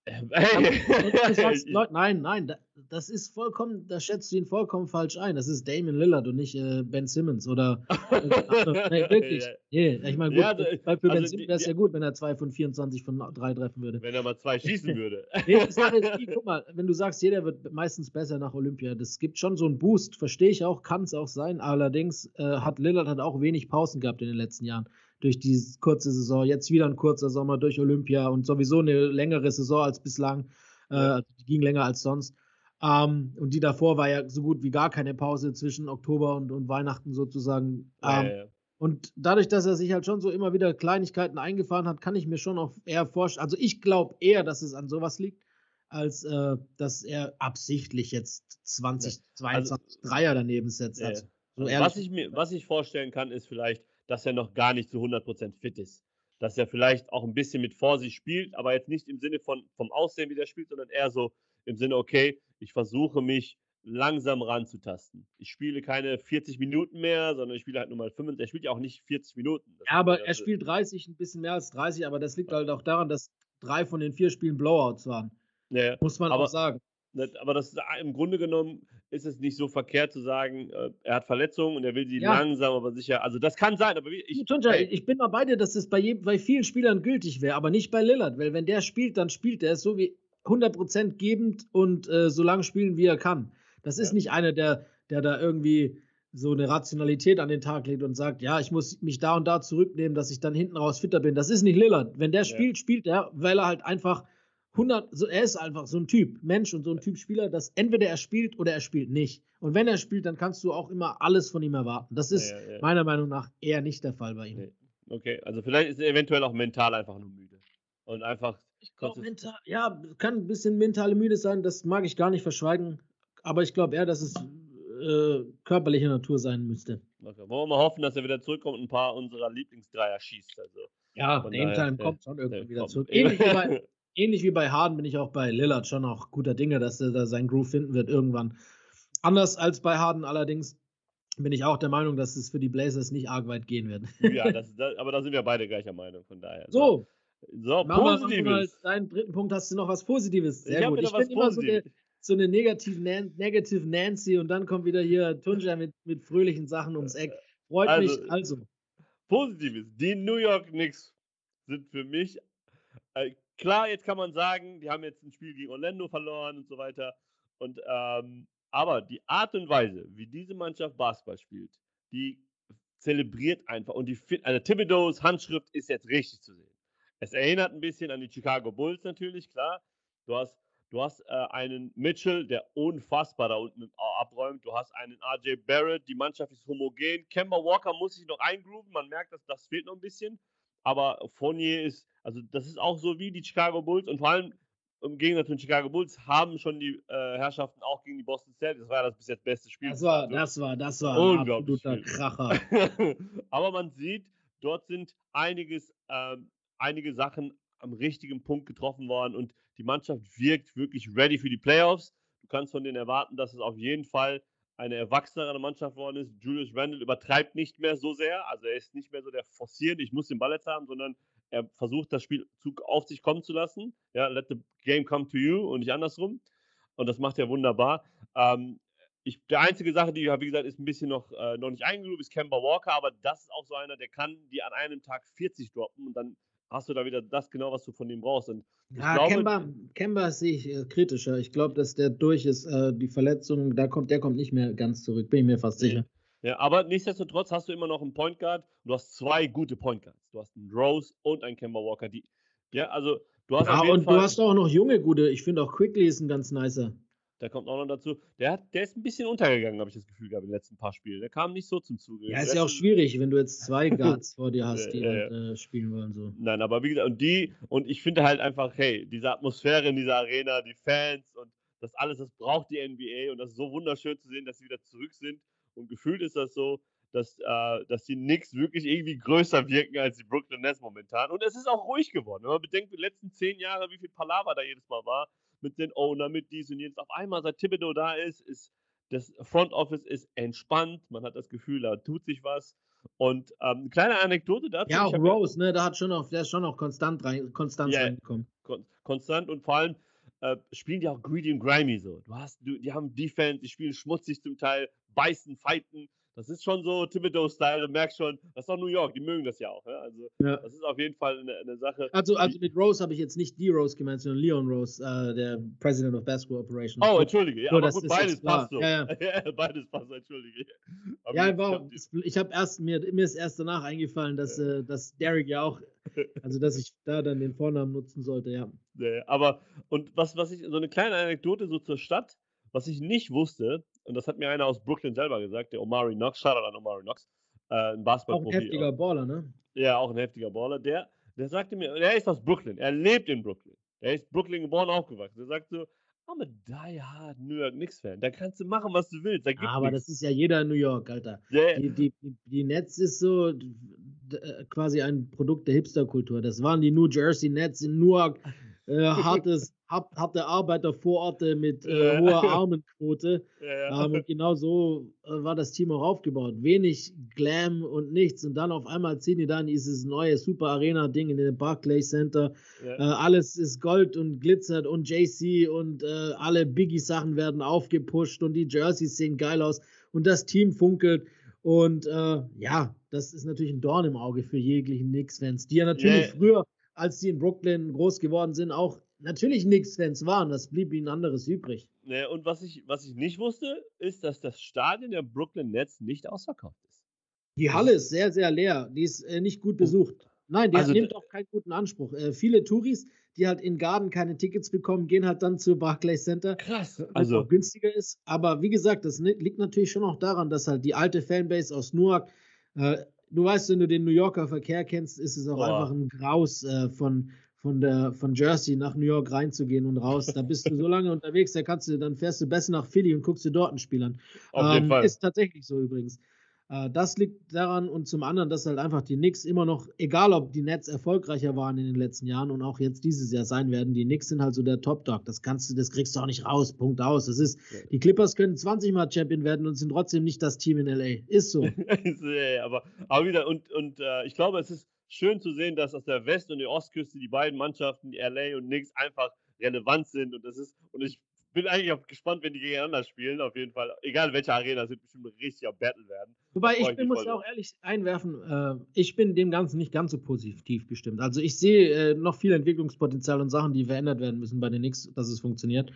Leute, nein, nein, da, das ist vollkommen, da schätzt du ihn vollkommen falsch ein. Das ist Damon Lillard und nicht äh, Ben Simmons oder. Äh, nee, wirklich. Nee, ich meine, gut, Ja, also, für Ben also Simmons die- wäre es ja gut, wenn er zwei von 24 von drei treffen würde. Wenn er mal zwei schießen würde. Nee, Sache ist die, guck mal, wenn du sagst, jeder wird meistens besser nach Olympia, das gibt schon so einen Boost, verstehe ich auch, kann es auch sein. Allerdings äh, hat Lillard hat auch wenig Pausen gehabt in den letzten Jahren. Durch die kurze Saison, jetzt wieder ein kurzer Sommer durch Olympia und sowieso eine längere Saison als bislang. Äh, Ja. die ging länger als sonst. Ähm, und die davor war ja so gut wie gar keine Pause zwischen Oktober und, und Weihnachten sozusagen. Ja, Ähm, ja, ja. und dadurch, dass er sich halt schon so immer wieder Kleinigkeiten eingefahren hat, kann ich mir schon auch eher vorstellen. Also ich glaube eher, dass es an sowas liegt, als äh, dass er absichtlich jetzt 20, 22 Dreier daneben setzt. Ja, Also, ja. so Also was, ich mir, was ich vorstellen kann, ist vielleicht, dass er noch gar nicht zu 100% fit ist. Dass er vielleicht auch ein bisschen mit Vorsicht spielt, aber jetzt nicht im Sinne von vom Aussehen, wie der spielt, sondern eher so im Sinne, okay, ich versuche mich langsam ranzutasten. Ich spiele keine 40 Minuten mehr, sondern ich spiele halt nur mal 25. Er spielt ja auch nicht 40 Minuten. Das ja, aber er spielt 30, ein bisschen mehr als 30, aber das liegt halt auch daran, dass drei von den vier Spielen Blowouts waren. Ja, Muss man aber, auch sagen. Aber das ist, im Grunde genommen ist es nicht so verkehrt zu sagen, äh, er hat Verletzungen und er will sie ja. langsam, aber sicher. Also das kann sein, aber ich. Tunja, ich bin mal bei dir, dass das bei, jedem, bei vielen Spielern gültig wäre, aber nicht bei Lillard, weil wenn der spielt, dann spielt er es so wie 100% gebend und äh, so lange spielen, wie er kann. Das ist ja. nicht einer, der, der da irgendwie so eine Rationalität an den Tag legt und sagt, ja, ich muss mich da und da zurücknehmen, dass ich dann hinten raus fitter bin. Das ist nicht Lillard. Wenn der spielt, spielt er, weil er halt einfach 100, so, er ist einfach so ein Typ Mensch und so ein Typ Spieler, dass entweder er spielt oder er spielt nicht. Und wenn er spielt, dann kannst du auch immer alles von ihm erwarten. Das ist ja, ja, meiner Meinung nach eher nicht der Fall bei ihm. Okay, also vielleicht ist er eventuell auch mental einfach nur müde. Und einfach. Ich glaube, mental, ja, kann ein bisschen mentale müde sein, das mag ich gar nicht verschweigen. Aber ich glaube eher, dass es äh, körperliche Natur sein müsste. Okay. Wollen wir mal hoffen, dass er wieder zurückkommt und ein paar unserer Lieblingsdreier schießt. Also, ja, Dame Time kommt schon irgendwann wieder kommt. zurück. Ähnlich wie bei, ähnlich wie bei Harden bin ich auch bei Lillard schon auch guter Dinge, dass er da seinen Groove finden wird irgendwann. Anders als bei Harden allerdings bin ich auch der Meinung, dass es für die Blazers nicht arg weit gehen wird. Ja, das, das, aber da sind wir beide gleicher Meinung, von daher. So. So, Positives. Mal, deinen dritten Punkt hast du noch was Positives. Sehr ich gut. Ich bin immer so der, so eine Negative, Nan Negative Nancy und dann kommt wieder hier Tunja mit, mit fröhlichen Sachen ums Eck. Freut also, mich. Also. Positives. Die New York Knicks sind für mich äh, Klar, jetzt kann man sagen, die haben jetzt ein Spiel gegen Orlando verloren und so weiter. Und, ähm, aber die Art und Weise, wie diese Mannschaft Basketball spielt, die zelebriert einfach. Und die, also Thibodeaus Handschrift ist jetzt richtig zu sehen. Es erinnert ein bisschen an die Chicago Bulls natürlich, klar. Du hast, du hast äh, einen Mitchell, der unfassbar da unten abräumt. Du hast einen RJ Barrett, die Mannschaft ist homogen. Kemba Walker muss sich noch eingrooven. Man merkt, dass das fehlt noch ein bisschen. Aber Fournier ist also das ist auch so wie die Chicago Bulls und vor allem im Gegensatz zu den Chicago Bulls haben schon die äh, Herrschaften auch gegen die Boston Celtics. Das war das bis jetzt beste Spiel. Das war, das war, das war ein absoluter Kracher. Aber man sieht, dort sind einiges, ähm, einige Sachen am richtigen Punkt getroffen worden und die Mannschaft wirkt wirklich ready für die Playoffs. Du kannst von denen erwarten, dass es auf jeden Fall eine erwachsenere Mannschaft geworden ist. Julius Randle übertreibt nicht mehr so sehr. Also er ist nicht mehr so der forciert, ich muss den Ball jetzt haben, sondern er versucht, das Spiel auf sich kommen zu lassen. Ja, let the game come to you und nicht andersrum. Und das macht er wunderbar. Ähm, ich, der einzige Sache, die, wie gesagt, ist ein bisschen noch, äh, noch nicht eingelobt, ist Kemba Walker, aber das ist auch so einer, der kann die an einem Tag 40 droppen und dann hast du da wieder das genau, was du von ihm brauchst. Und ja, glaube, Kemba, Kemba sehe ich äh, kritischer. Ich glaube, dass der durch ist, äh, die Verletzung, da kommt, der kommt nicht mehr ganz zurück, bin ich mir fast sicher. Ja, aber nichtsdestotrotz hast du immer noch einen Point Guard. Du hast zwei gute Point Guards. Du hast einen Rose und einen Kemba Walker. Die, ja, also du hast. Ja, und Fall, du hast auch noch junge gute. Ich finde auch Quickly ist ein ganz nicer. Der kommt auch noch dazu. Der, hat, der ist ein bisschen untergegangen, habe ich das Gefühl gehabt, in den letzten paar Spielen. Der kam nicht so zum Zuge. Ja, ist ja auch schwierig, wenn du jetzt zwei Guards vor dir hast, die halt, äh, spielen wollen. So. Nein, aber wie gesagt, und die, und ich finde halt einfach, hey, diese Atmosphäre in dieser Arena, die Fans und das alles, das braucht die NBA und das ist so wunderschön zu sehen, dass sie wieder zurück sind. Und gefühlt ist das so, dass, äh, dass die Knicks wirklich irgendwie größer wirken als die Brooklyn Nets momentan. Und es ist auch ruhig geworden. Wenn man bedenkt, die letzten zehn Jahre, wie viel Palaver da jedes Mal war, mit den Owner, mit dies und jenes. Auf einmal, seit Thibodeau da ist, ist das Front Office ist entspannt. Man hat das Gefühl, da tut sich was. Und ähm, eine kleine Anekdote dazu. Ja, auch Rose, ne, da hat schon noch, der ist schon noch konstant rein, konstant yeah, reingekommen. Kon konstant und vor allem äh, spielen die auch greedy und grimy so. Du hast, du, die haben Defense, die spielen schmutzig zum Teil, beißen, fighten. Das ist schon so Thibodeau-Style. Du merkst schon, das ist auch New York, die mögen das ja auch. Ja? Also, ja. das ist auf jeden Fall eine, eine Sache. Also, also mit Rose habe ich jetzt nicht die Rose gemeint, sondern Leon Rose, äh, der President of Basketball Operations. Oh, entschuldige. Ja, aber gut, beides passt so. Ja, ja. beides passt, entschuldige. Aber ja, war, ich habe erst, mir, mir ist erst danach eingefallen, dass, äh, dass Derek ja auch, also dass ich da dann den Vornamen nutzen sollte, ja. aber, und was, was ich, so eine kleine Anekdote so zur Stadt, was ich nicht wusste, und das hat mir einer aus Brooklyn selber gesagt, der Omari Knox, Shoutout an Omari Knox, äh, ein Basketball Auch ein heftiger Baller, ne? Ja, auch ein heftiger Baller. Der, der sagte mir, er ist aus Brooklyn, er lebt in Brooklyn. Er ist Brooklyn geboren, aufgewachsen. Er sagt so, I'm a die-hard New York Knicks-Fan. Da kannst du machen, was du willst. aber nix. das ist ja jeder in New York, Alter. Yeah. Die, die, die Nets ist so quasi ein Produkt der Hipster-Kultur. Das waren die New Jersey Nets in Newark äh, hartes, hart, harte Arbeitervororte mit äh, hoher Armenquote. Ja, ähm, und genau so äh, war das Team auch aufgebaut. Wenig Glam und nichts. Und dann auf einmal ziehen die dann dieses neue Super Arena-Ding in den Barclays Center. Äh, alles ist Gold und glitzert und JC und äh, alle Biggie-Sachen werden aufgepusht und die Jerseys sehen geil aus und das Team funkelt. Und äh, ja, das ist natürlich ein Dorn im Auge für jeglichen Knicks-Fans, die ja natürlich früher als die in Brooklyn groß geworden sind, auch natürlich Knicks-Fans waren. Das blieb ihnen anderes übrig. Nee, und was ich, was ich nicht wusste, ist, dass das Stadion der Brooklyn Nets nicht ausverkauft ist. Die Halle ist sehr, sehr leer. Die ist äh, nicht gut oh. besucht. Nein, die also, nimmt auch keinen guten Anspruch. Äh, viele Touris, die halt in Garden keine Tickets bekommen, gehen halt dann zu Barclays Center. Krass. Was also auch günstiger ist. Aber wie gesagt, das liegt natürlich schon auch daran, dass halt die alte Fanbase aus Newark äh, du weißt, wenn du den New Yorker Verkehr kennst, ist es auch Boah. einfach ein Graus äh, von, von, der, von Jersey nach New York reinzugehen und raus. Da bist du so lange unterwegs, da kannst du, dann fährst du besser nach Philly und guckst dir dort ein Spiel an. Auf jeden ähm, Fall. Ist tatsächlich so übrigens. Äh, das liegt daran und zum anderen, dass halt einfach die Knicks immer noch, egal ob die Nets erfolgreicher waren in den letzten Jahren und auch jetzt dieses Jahr sein werden, die Knicks sind halt so der Top-Dog. Das kannst du, das kriegst du auch nicht raus. Punkt aus. Das ist, die Clippers können 20 Mal Champion werden und sind trotzdem nicht das Team in LA. Ist so. aber, aber wieder, und, und äh, ich glaube, es ist schön zu sehen, dass aus der West- und der Ostküste die beiden Mannschaften, die LA und Knicks, einfach relevant sind. Und das ist, und ich bin eigentlich auch gespannt, wenn die gegeneinander spielen, auf jeden Fall. Egal welche Arena, sind bestimmt richtig am Battle werden. Wobei ich, bin, muss auch ehrlich einwerfen, äh, ich bin dem Ganzen nicht ganz so positiv gestimmt. Also ich sehe äh, noch viel Entwicklungspotenzial und Sachen, die verändert werden müssen bei den Knicks, dass es funktioniert.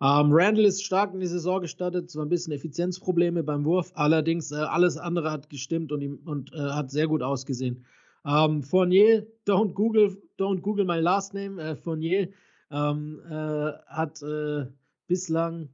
Ähm, Randall ist stark in die Saison gestartet, zwar ein bisschen Effizienzprobleme beim Wurf, allerdings äh, alles andere hat gestimmt und, und äh, hat sehr gut ausgesehen. Ähm, Fournier, don't Google, don't Google my last name, äh, Fournier ähm, äh, hat bislang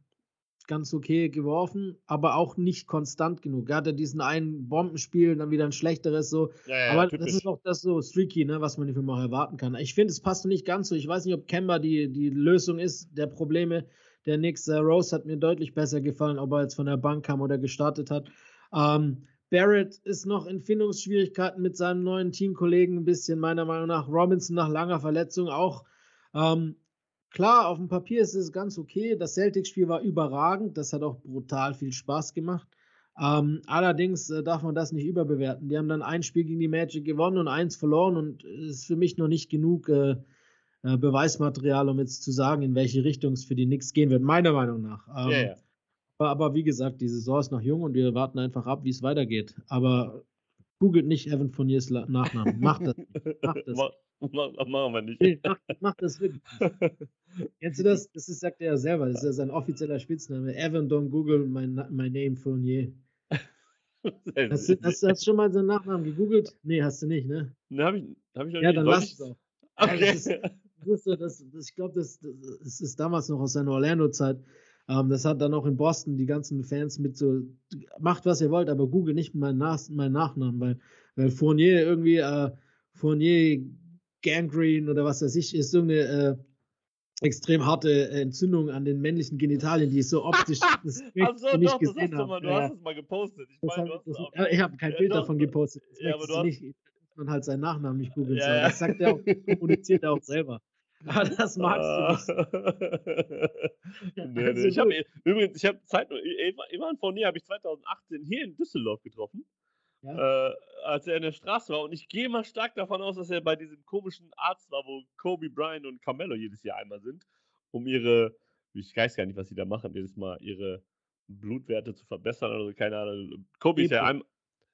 ganz okay geworfen, aber auch nicht konstant genug. Er hatte diesen einen Bombenspiel, dann wieder ein schlechteres so. Ja, ja, aber typisch. das ist auch das so streaky, ne, was man von auch erwarten kann. Ich finde, es passt nicht ganz so. Ich weiß nicht, ob Kemba die, die Lösung ist der Probleme der Knicks. Uh, Rose hat mir deutlich besser gefallen, ob er jetzt von der Bank kam oder gestartet hat. Ähm, Barrett ist noch in Findungsschwierigkeiten mit seinem neuen Teamkollegen ein bisschen, meiner Meinung nach. Robinson nach langer Verletzung auch. Ähm, Klar, auf dem Papier ist es ganz okay. Das Celtics-Spiel war überragend. Das hat auch brutal viel Spaß gemacht. Ähm, allerdings äh, darf man das nicht überbewerten. Die haben dann ein Spiel gegen die Magic gewonnen und eins verloren und ist für mich noch nicht genug äh, äh, Beweismaterial, um jetzt zu sagen, in welche Richtung es für die Knicks gehen wird, meiner Meinung nach. Ähm, ja, ja. Aber, aber, wie gesagt, die Saison ist noch jung und wir warten einfach ab, wie es weitergeht. Aber googelt nicht Evan Fourniers Nachnamen. Macht das nicht. Macht das. Machen wir nicht. Nee, mach, mach das wirklich. Kennst du das? Das ist, sagt er ja selber. Das ist ja sein offizieller Spitzname. Evan, don't Google my, my name Fournier. Hast du, hast, hast du schon mal seinen Nachnamen gegoogelt? Nee, hast du nicht, ne? Ne, hab ich, hab ich noch ja, nicht. Ja, dann lass es auch. Okay. Ja, das ist, das, das, das, ich glaube, das, das ist damals noch aus seiner Orlando-Zeit. Ähm, das hat dann auch in Boston die ganzen Fans mit so, macht was ihr wollt, aber google nicht meinen, Nach meinen Nachnamen, weil, weil Fournier irgendwie, äh, Fournier Gangrene oder was weiß ich, ist so eine äh, extrem harte Entzündung an den männlichen Genitalien, die ist so optisch das Ach so, nicht doch, gesehen das hast du, mal, du hast es mal gepostet. Ich, mein, hab, das, auch, ich habe kein ja, Bild doch, davon gepostet. Das ja, aber du hast, nicht, man halt seinen Nachnamen nicht googeln ja, soll. Das sagt er auch, kommuniziert er auch selber. Aber das magst du nicht. nee, also nee. Ich hab, übrigens, ich habe Zeit, Ivan Fournier habe ich 2018 hier in Düsseldorf getroffen ja. äh, als er in der Straße war. Und ich gehe mal stark davon aus, dass er bei diesem komischen Arzt war, wo Kobe Bryant und Carmelo jedes Jahr einmal sind, um ihre, ich weiß gar nicht, was sie da machen, jedes Mal ihre Blutwerte zu verbessern oder so, keine Ahnung. Kobe ist ja einmal.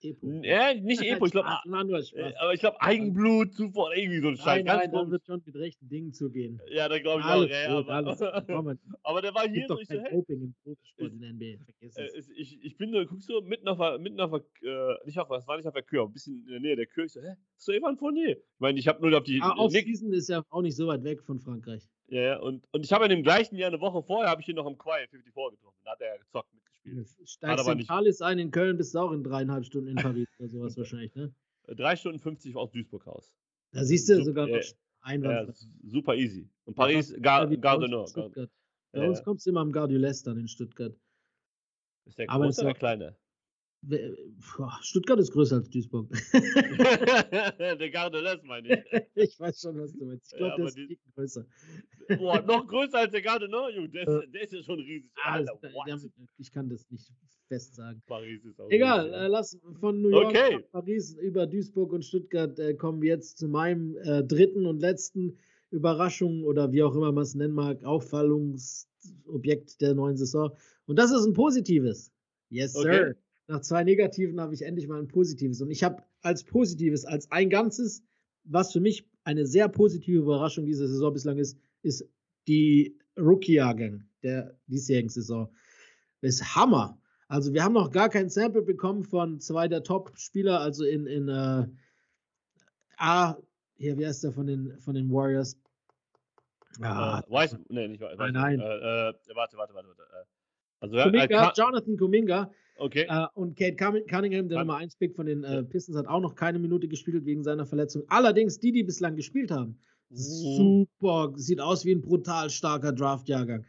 Epo. Ja, nicht Epo, ich glaube, äh, aber ich glaube Eigenblut, Zufuhr, irgendwie so ein Scheiß. Nein, nein, dann wird schon mit rechten Dingen zugehen. Ja, da glaube ich alles auch, ja, aber, aber der war hier so, hey, im Profisport in NBA, vergiss äh, es. Ich, ich bin so, guckst du, mitten auf der, mitten auf der, äh, nicht auf, was war nicht auf der Kür, ein bisschen in der Nähe der Kür, ich so, hä, ist so Evan Fournier? Ich meine, ich habe nur auf die... Ah, Ostgießen ist ja auch nicht so weit weg von Frankreich. Ja, ja, und, und ich habe in dem gleichen Jahr, eine Woche vorher, habe ich ihn noch im Quiet 54 getroffen, da hat er gezockt mit gespielt. Steigst in Palis ein, in Köln bist du auch in dreieinhalb Stunden in Paris oder sowas wahrscheinlich, ne? Drei Stunden 50 aus Duisburg raus. Da siehst du sogar noch Einwand. Ja, super easy. Und Paris, Gar, Gare Nord. Bei uns kommst du immer am Gare du Lest dann in Stuttgart. Ist der große oder der kleine? Stuttgart ist größer als Duisburg. der Gardeles, meine ich. ich weiß schon, was du meinst. Ich glaube, ja, der ist die, größer. Boah, noch größer als der Gardener, Junge. Der, ist, der ist ja schon riesig. Ah, Alter, der, ich kann das nicht fest sagen. Paris ist auch Egal, äh, lass von New York okay. nach Paris über Duisburg und Stuttgart äh, kommen wir jetzt zu meinem äh, dritten und letzten Überraschung oder wie auch immer man es nennen mag, Auffallungsobjekt der neuen Saison. Und das ist ein positives. Yes, sir. Nach zwei Negativen habe ich endlich mal ein Positives. Und ich habe als Positives, als ein Ganzes, was für mich eine sehr positive Überraschung dieser Saison bislang ist, ist die Rookie-Jahrgang der diesjährigen Saison. Das ist Hammer. Also wir haben noch gar kein Sample bekommen von zwei der Top-Spieler, also in, in äh, A, hier, wie heißt der von den, von den Warriors? Ah, äh, weiß, nee, nicht weiß. Nein, nein. Äh, äh, warte, warte, warte. warte. Äh, also, Kuminga, Jonathan Kuminga Okay. Äh, und Kate Cunningham, der Nummer 1 Pick von den äh, Pistons, hat auch noch keine Minute gespielt wegen seiner Verletzung. Allerdings, die, die bislang gespielt haben, mhm. super, sieht aus wie ein brutal starker Draftjahrgang.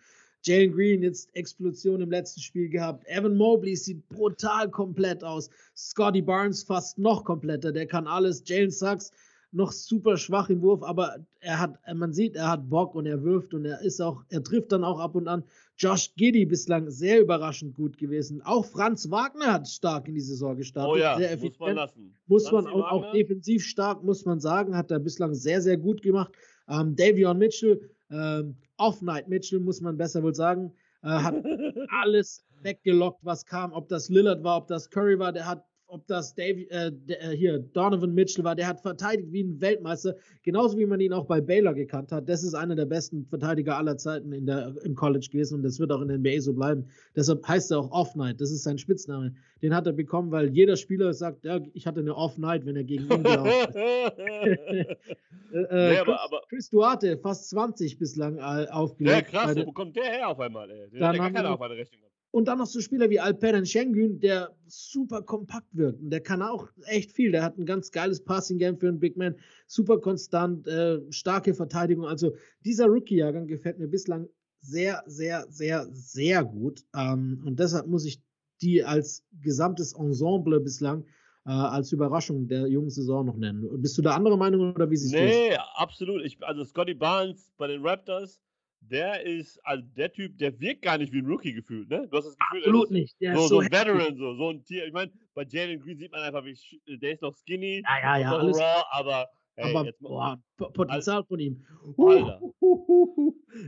Jalen Green jetzt Explosion im letzten Spiel gehabt. Evan Mobley sieht brutal komplett aus. Scotty Barnes fast noch kompletter. Der kann alles. Jalen Sachs noch super schwach im Wurf, aber er hat, man sieht, er hat Bock und er wirft und er ist auch, er trifft dann auch ab und an. Josh Giddy bislang sehr überraschend gut gewesen. Auch Franz Wagner hat stark in die Saison gestartet. Oh ja, sehr muss man lassen. Muss man auch, auch, defensiv stark, muss man sagen, hat er bislang sehr, sehr gut gemacht. Ähm, Davion Mitchell, ähm, Off-Night Mitchell, muss man besser wohl sagen, äh, hat alles weggelockt, was kam. Ob das Lillard war, ob das Curry war, der hat ob das Dave, äh, äh, hier Donovan Mitchell war, der hat verteidigt wie ein Weltmeister, genauso wie man ihn auch bei Baylor gekannt hat. Das ist einer der besten Verteidiger aller Zeiten in der, im College gewesen und das wird auch in der NBA so bleiben. Deshalb heißt er auch Off-Night, das ist sein Spitzname. Den hat er bekommen, weil jeder Spieler sagt, ja, ich hatte eine Off-Night, wenn er gegen ihn gelaufen ist. äh, nee, aber, aber, Chris, Duarte, fast 20 bislang äh, aufgelegt. Ja, krass, wo kommt der her auf einmal? Ey? Den dann hat ja gar keiner auf eine Rechnung und dann noch so Spieler wie Alperen Schengen, der super kompakt wirkt. Und der kann auch echt viel. Der hat ein ganz geiles Passing-Game für einen Big Man. Super konstant, äh, starke Verteidigung. Also dieser Rookie-Jahrgang gefällt mir bislang sehr, sehr, sehr, sehr gut. Ähm, und deshalb muss ich die als gesamtes Ensemble bislang äh, als Überraschung der jungen Saison noch nennen. Bist du da anderer Meinung oder wie siehst du das? Nee, absolut. Ich, also Scotty Barnes bei den Raptors der ist, also der Typ, der wirkt gar nicht wie ein Rookie gefühlt, ne? Du hast das Gefühl, Absolut nicht. Der so, so ein Veteran, so, so ein Tier. Ich meine, bei Jalen Green sieht man einfach, wie der ist noch skinny, ja, ja, ja, alles, raw, aber Hey, aber boah, Potenzial Alter. von ihm. Alter.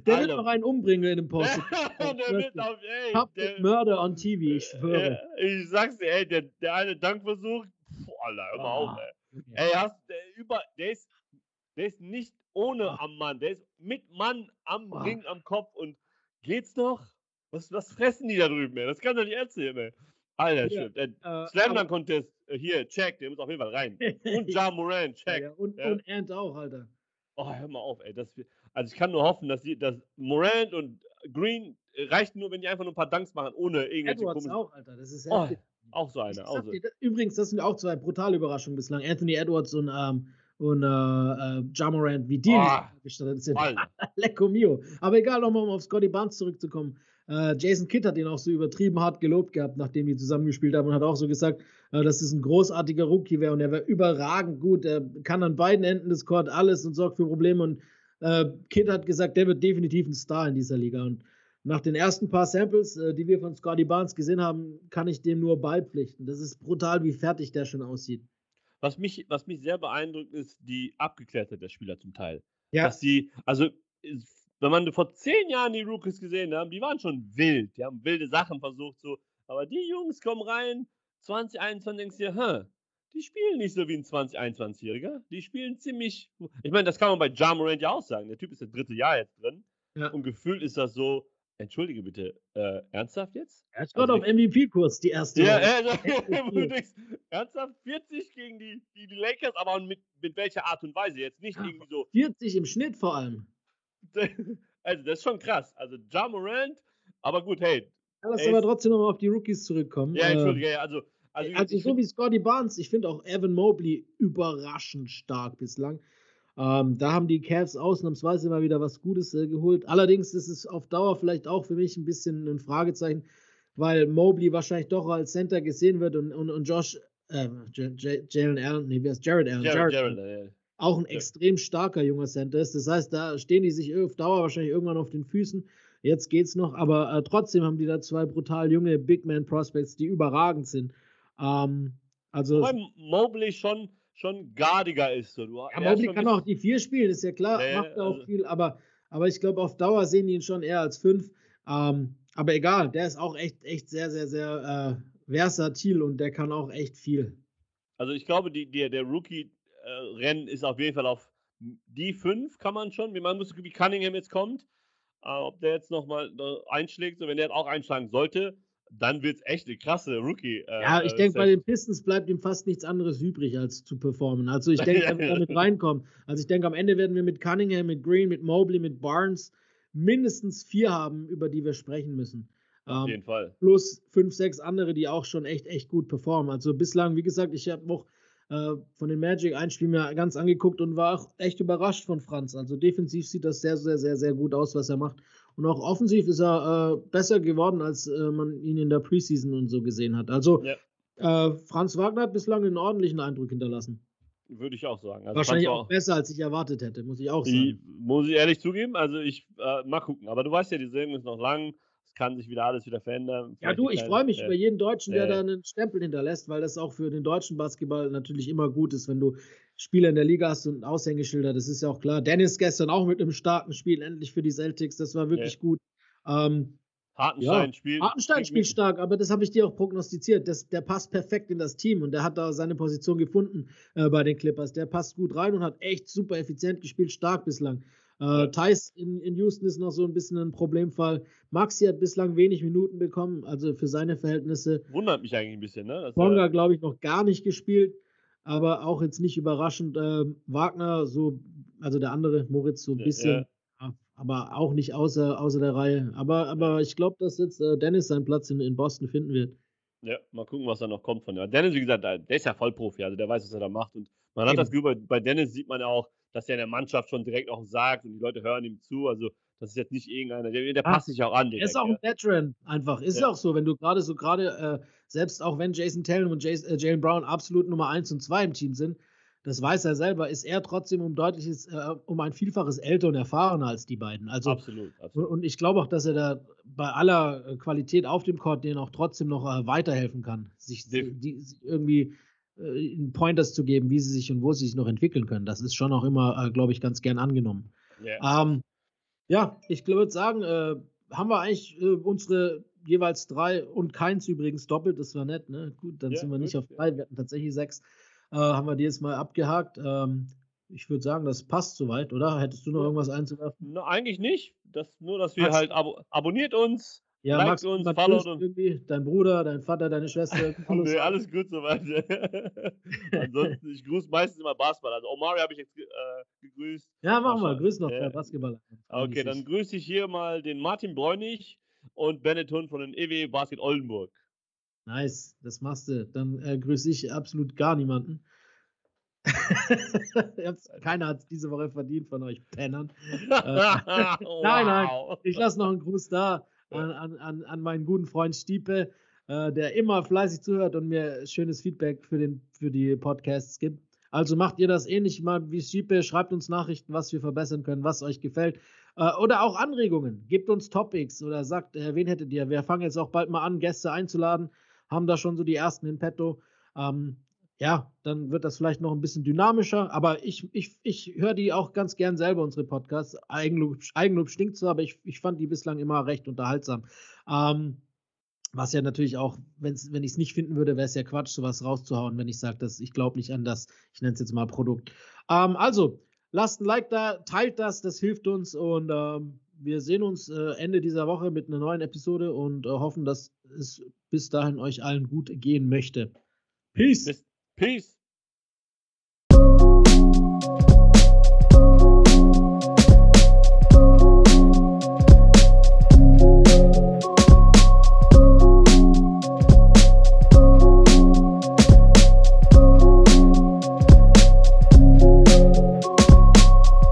der Alter. wird noch einen umbringen in dem Post. der wird auf, ey, Public Murder on TV, ich schwöre. Äh, ich sag's dir, ey, der, der eine Dankversuch, boah, Alter, hör mal ah. auf, ey. Ey, hast, der, über, der ist, der ist nicht ohne Ach. am Mann. Der ist mit Mann am Ach. Ring am Kopf und geht's noch? Was, was fressen die da drüben, ey? Das kann doch nicht erzählen, ey. Alter, ja, shit. Äh, Slam Contest, äh, hier, check, der muss auf jeden Fall rein. Und Ja Moran, check. Ja, und, ja. und Ant auch, Alter. Oh, hör mal auf, ey. Das, also ich kann nur hoffen, dass, die, dass Morant und Green äh, reicht nur, wenn die einfach nur ein paar Danks machen, ohne irgendwelche Edwards komischen... auch, Alter. Das ist oh, auch so einer. Auch so. Dir, übrigens, das sind auch zwei brutale Überraschungen bislang. Anthony Edwards und ähm, und äh, äh, Jamorant, wie die oh, gestartet sind. Lecco mio. Aber egal, nochmal um auf Scotty Barnes zurückzukommen. Äh, Jason Kidd hat ihn auch so übertrieben hart gelobt gehabt, nachdem die zusammengespielt haben und hat auch so gesagt, äh, dass es ein großartiger Rookie wäre und er wäre überragend gut. Er kann an beiden Enden des Court alles und sorgt für Probleme. Und äh, Kidd hat gesagt, der wird definitiv ein Star in dieser Liga. Und nach den ersten paar Samples, äh, die wir von Scotty Barnes gesehen haben, kann ich dem nur beipflichten. Das ist brutal, wie fertig der schon aussieht. Was mich, was mich sehr beeindruckt, ist die Abgeklärtheit der Spieler zum Teil. Ja. Dass sie, also wenn man vor zehn Jahren die Rookies gesehen hat, die waren schon wild. Die haben wilde Sachen versucht, so. Aber die Jungs kommen rein, 2021, denkst du dir, hä, die spielen nicht so wie ein 2021-Jähriger. Die spielen ziemlich. Ich meine, das kann man bei Jamorant ja auch sagen. Der Typ ist das dritte Jahr jetzt drin. Ja. Und gefühlt ist das so, Entschuldige bitte, äh, ernsthaft jetzt? Er ist also auf MVP-Kurs, die erste. Ja, äh, ernsthaft 40 gegen die, die, die, Lakers, aber mit, mit welcher Art und Weise? Jetzt nicht irgendwie so. 40 im Schnitt vor allem. Also, das ist schon krass. Also, Ja Morant, aber gut, hey. Ja, lass aber trotzdem nochmal auf die Rookies zurückkommen. Ja, Entschuldige, ja, also. Also, also so wie Scotty Barnes, ich finde auch Evan Mobley überraschend stark bislang. Ähm, da haben die Cavs ausnahmsweise mal wieder was Gutes äh, geholt. Allerdings ist es auf Dauer vielleicht auch für mich ein bisschen ein Fragezeichen. weil Mobley wahrscheinlich doch als Center gesehen wird und, und, und Josh, äh, Jalen Allen, nee, wer ist Jared Allen? Jared, Jared, Jared auch ein extrem starker junger Center ist. Das heißt, da stehen die sich auf Dauer wahrscheinlich irgendwann auf den Füßen. Jetzt geht's noch, aber äh, trotzdem haben die da zwei brutal junge Big Man Prospects, die überragend sind. Ähm, also Wobei Mobley schon, schon gardiger ist. So. Du, ja, Mobley kann auch die vier spielen, ist ja klar, nee, macht auch also, viel, aber, aber ich glaube, auf Dauer sehen die ihn schon eher als fünf. Ähm, aber egal, der ist auch echt, echt sehr, sehr, sehr äh, versatil und der kann auch echt viel. Also ich glaube, die, die, der Rookie-Rennen äh, ist auf jeden Fall auf die fünf, kann man schon. Wie man muss, wie Cunningham jetzt kommt, äh, ob der jetzt nochmal einschlägt, so wenn der auch einschlagen sollte, dann wird es echt eine krasse Rookie. Äh, ja, ich denke, bei den Pistons bleibt ihm fast nichts anderes übrig, als zu performen. Also ich denke, er wird damit reinkommen. Also ich denke, am Ende werden wir mit Cunningham, mit Green, mit Mobley, mit Barnes mindestens vier haben, über die wir sprechen müssen. Auf ähm, jeden Fall. Plus fünf, sechs andere, die auch schon echt, echt gut performen. Also bislang, wie gesagt, ich habe auch äh, von den Magic ein Spiel mir ganz angeguckt und war auch echt überrascht von Franz. Also defensiv sieht das sehr, sehr, sehr, sehr gut aus, was er macht. Und auch offensiv ist er äh, besser geworden, als äh, man ihn in der Preseason und so gesehen hat. Also ja. Äh, Franz Wagner hat bislang einen ordentlichen Eindruck hinterlassen. Würde ich auch sagen. Also Wahrscheinlich auch, besser, als ich erwartet hätte, muss ich auch sagen. Die, muss ich ehrlich zugeben. Also ich äh, mal gucken. Aber du weißt ja, die Saison ist noch lang. Kann sich wieder alles wieder verändern. Ja, du, ich freue mich äh, über jeden Deutschen, der äh, da einen Stempel hinterlässt, weil das auch für den deutschen Basketball natürlich immer gut ist, wenn du Spieler in der Liga hast und Aushängeschilder. Das ist ja auch klar. Dennis gestern auch mit einem starken Spiel endlich für die Celtics. Das war wirklich ja. gut. Ähm, Hartenstein ja, spielt. Hartenstein spielt stark, aber das habe ich dir auch prognostiziert. Das, der passt perfekt in das Team und der hat da seine Position gefunden äh, bei den Clippers. Der passt gut rein und hat echt super effizient gespielt, stark bislang. Äh, Thais in, in Houston ist noch so ein bisschen ein Problemfall. Maxi hat bislang wenig Minuten bekommen, also für seine Verhältnisse. Wundert mich eigentlich ein bisschen, ne? Bonga, glaube ich, noch gar nicht gespielt, aber auch jetzt nicht überraschend. Äh, Wagner, so, also der andere, Moritz, so ein bisschen. Ja aber auch nicht außer, außer der Reihe. Aber, aber ich glaube, dass jetzt äh, Dennis seinen Platz in, in Boston finden wird. Ja, mal gucken, was da noch kommt von ihm. Dennis, wie gesagt, der ist ja Vollprofi, also der weiß, was er da macht. Und man hat das Gefühl, bei, bei Dennis sieht man ja auch, dass er in der Mannschaft schon direkt auch sagt und die Leute hören ihm zu. Also, das ist jetzt nicht irgendeiner, der, der ah, passt sich auch an. Direkt, er ist auch ein Veteran, einfach. Ist ja auch so, wenn du gerade so gerade, äh, selbst auch wenn Jason Taylor und Jason, äh, Jalen Brown absolut Nummer 1 und 2 im Team sind, das weiß er selber, ist er trotzdem um deutliches, äh, um ein Vielfaches älter und erfahrener als die beiden. Also, absolut, absolut. Und ich glaube auch, dass er da bei aller äh, Qualität auf dem Court denen auch trotzdem noch äh, weiterhelfen kann, sich, die, sich irgendwie äh, Pointers zu geben, wie sie sich und wo sie sich noch entwickeln können. Das ist schon auch immer, äh, glaube ich, ganz gern angenommen. Yeah. Ähm, ja, ich würde sagen, äh, haben wir eigentlich unsere jeweils drei und keins übrigens doppelt, das war nett, ne? Gut, dann ja, sind wir nicht auf drei, wir hatten tatsächlich sechs äh, haben wir die jetzt mal abgehakt. Ähm, ich würde sagen, das passt soweit, oder? Hättest du noch irgendwas einzuwerfen? Na, eigentlich nicht. Das, nur, dass wir halt abo abonniert uns, ja, liked Max, uns, followt uns. Dein Bruder, dein Vater, deine Schwester. Alles, nee, alles gut soweit. Ansonsten, ich grüße meistens immer Basketball. Also Omari habe ich jetzt äh, gegrüßt. Ja, mach mal. Grüß noch der Basketball. Okay, dann grüße ich hier mal den Martin Bräunig und Bennett Hund von den EW Basket Oldenburg. Nice, das machst du. Dann äh, grüße ich absolut gar niemanden. Keiner hat es diese Woche verdient von euch Pennern. äh. Nein, nein, ich lasse noch einen Gruß da an, an, an meinen guten Freund Stiepe, äh, der immer fleißig zuhört und mir schönes Feedback für, den, für die Podcasts gibt. Also macht ihr das ähnlich mal wie Stiepe, schreibt uns Nachrichten, was wir verbessern können, was euch gefällt. Äh, oder auch Anregungen. Gebt uns Topics oder sagt, äh, wen hättet ihr? Wir fangen jetzt auch bald mal an, Gäste einzuladen haben da schon so die ersten in petto. Ähm, ja, dann wird das vielleicht noch ein bisschen dynamischer, aber ich, ich, ich höre die auch ganz gern selber, unsere Podcasts. Eigenlob, Eigenlob stinkt so, aber ich, ich fand die bislang immer recht unterhaltsam. Ähm, was ja natürlich auch, wenn's, wenn ich es nicht finden würde, wäre es ja Quatsch, sowas rauszuhauen, wenn ich sage, dass ich glaube nicht an das, ich nenne es jetzt mal Produkt. Ähm, also, lasst ein Like da, teilt das, das hilft uns und ähm, wir sehen uns äh, Ende dieser Woche mit einer neuen Episode und äh, hoffen, dass es bis dahin euch allen gut gehen möchte. Peace. Peace.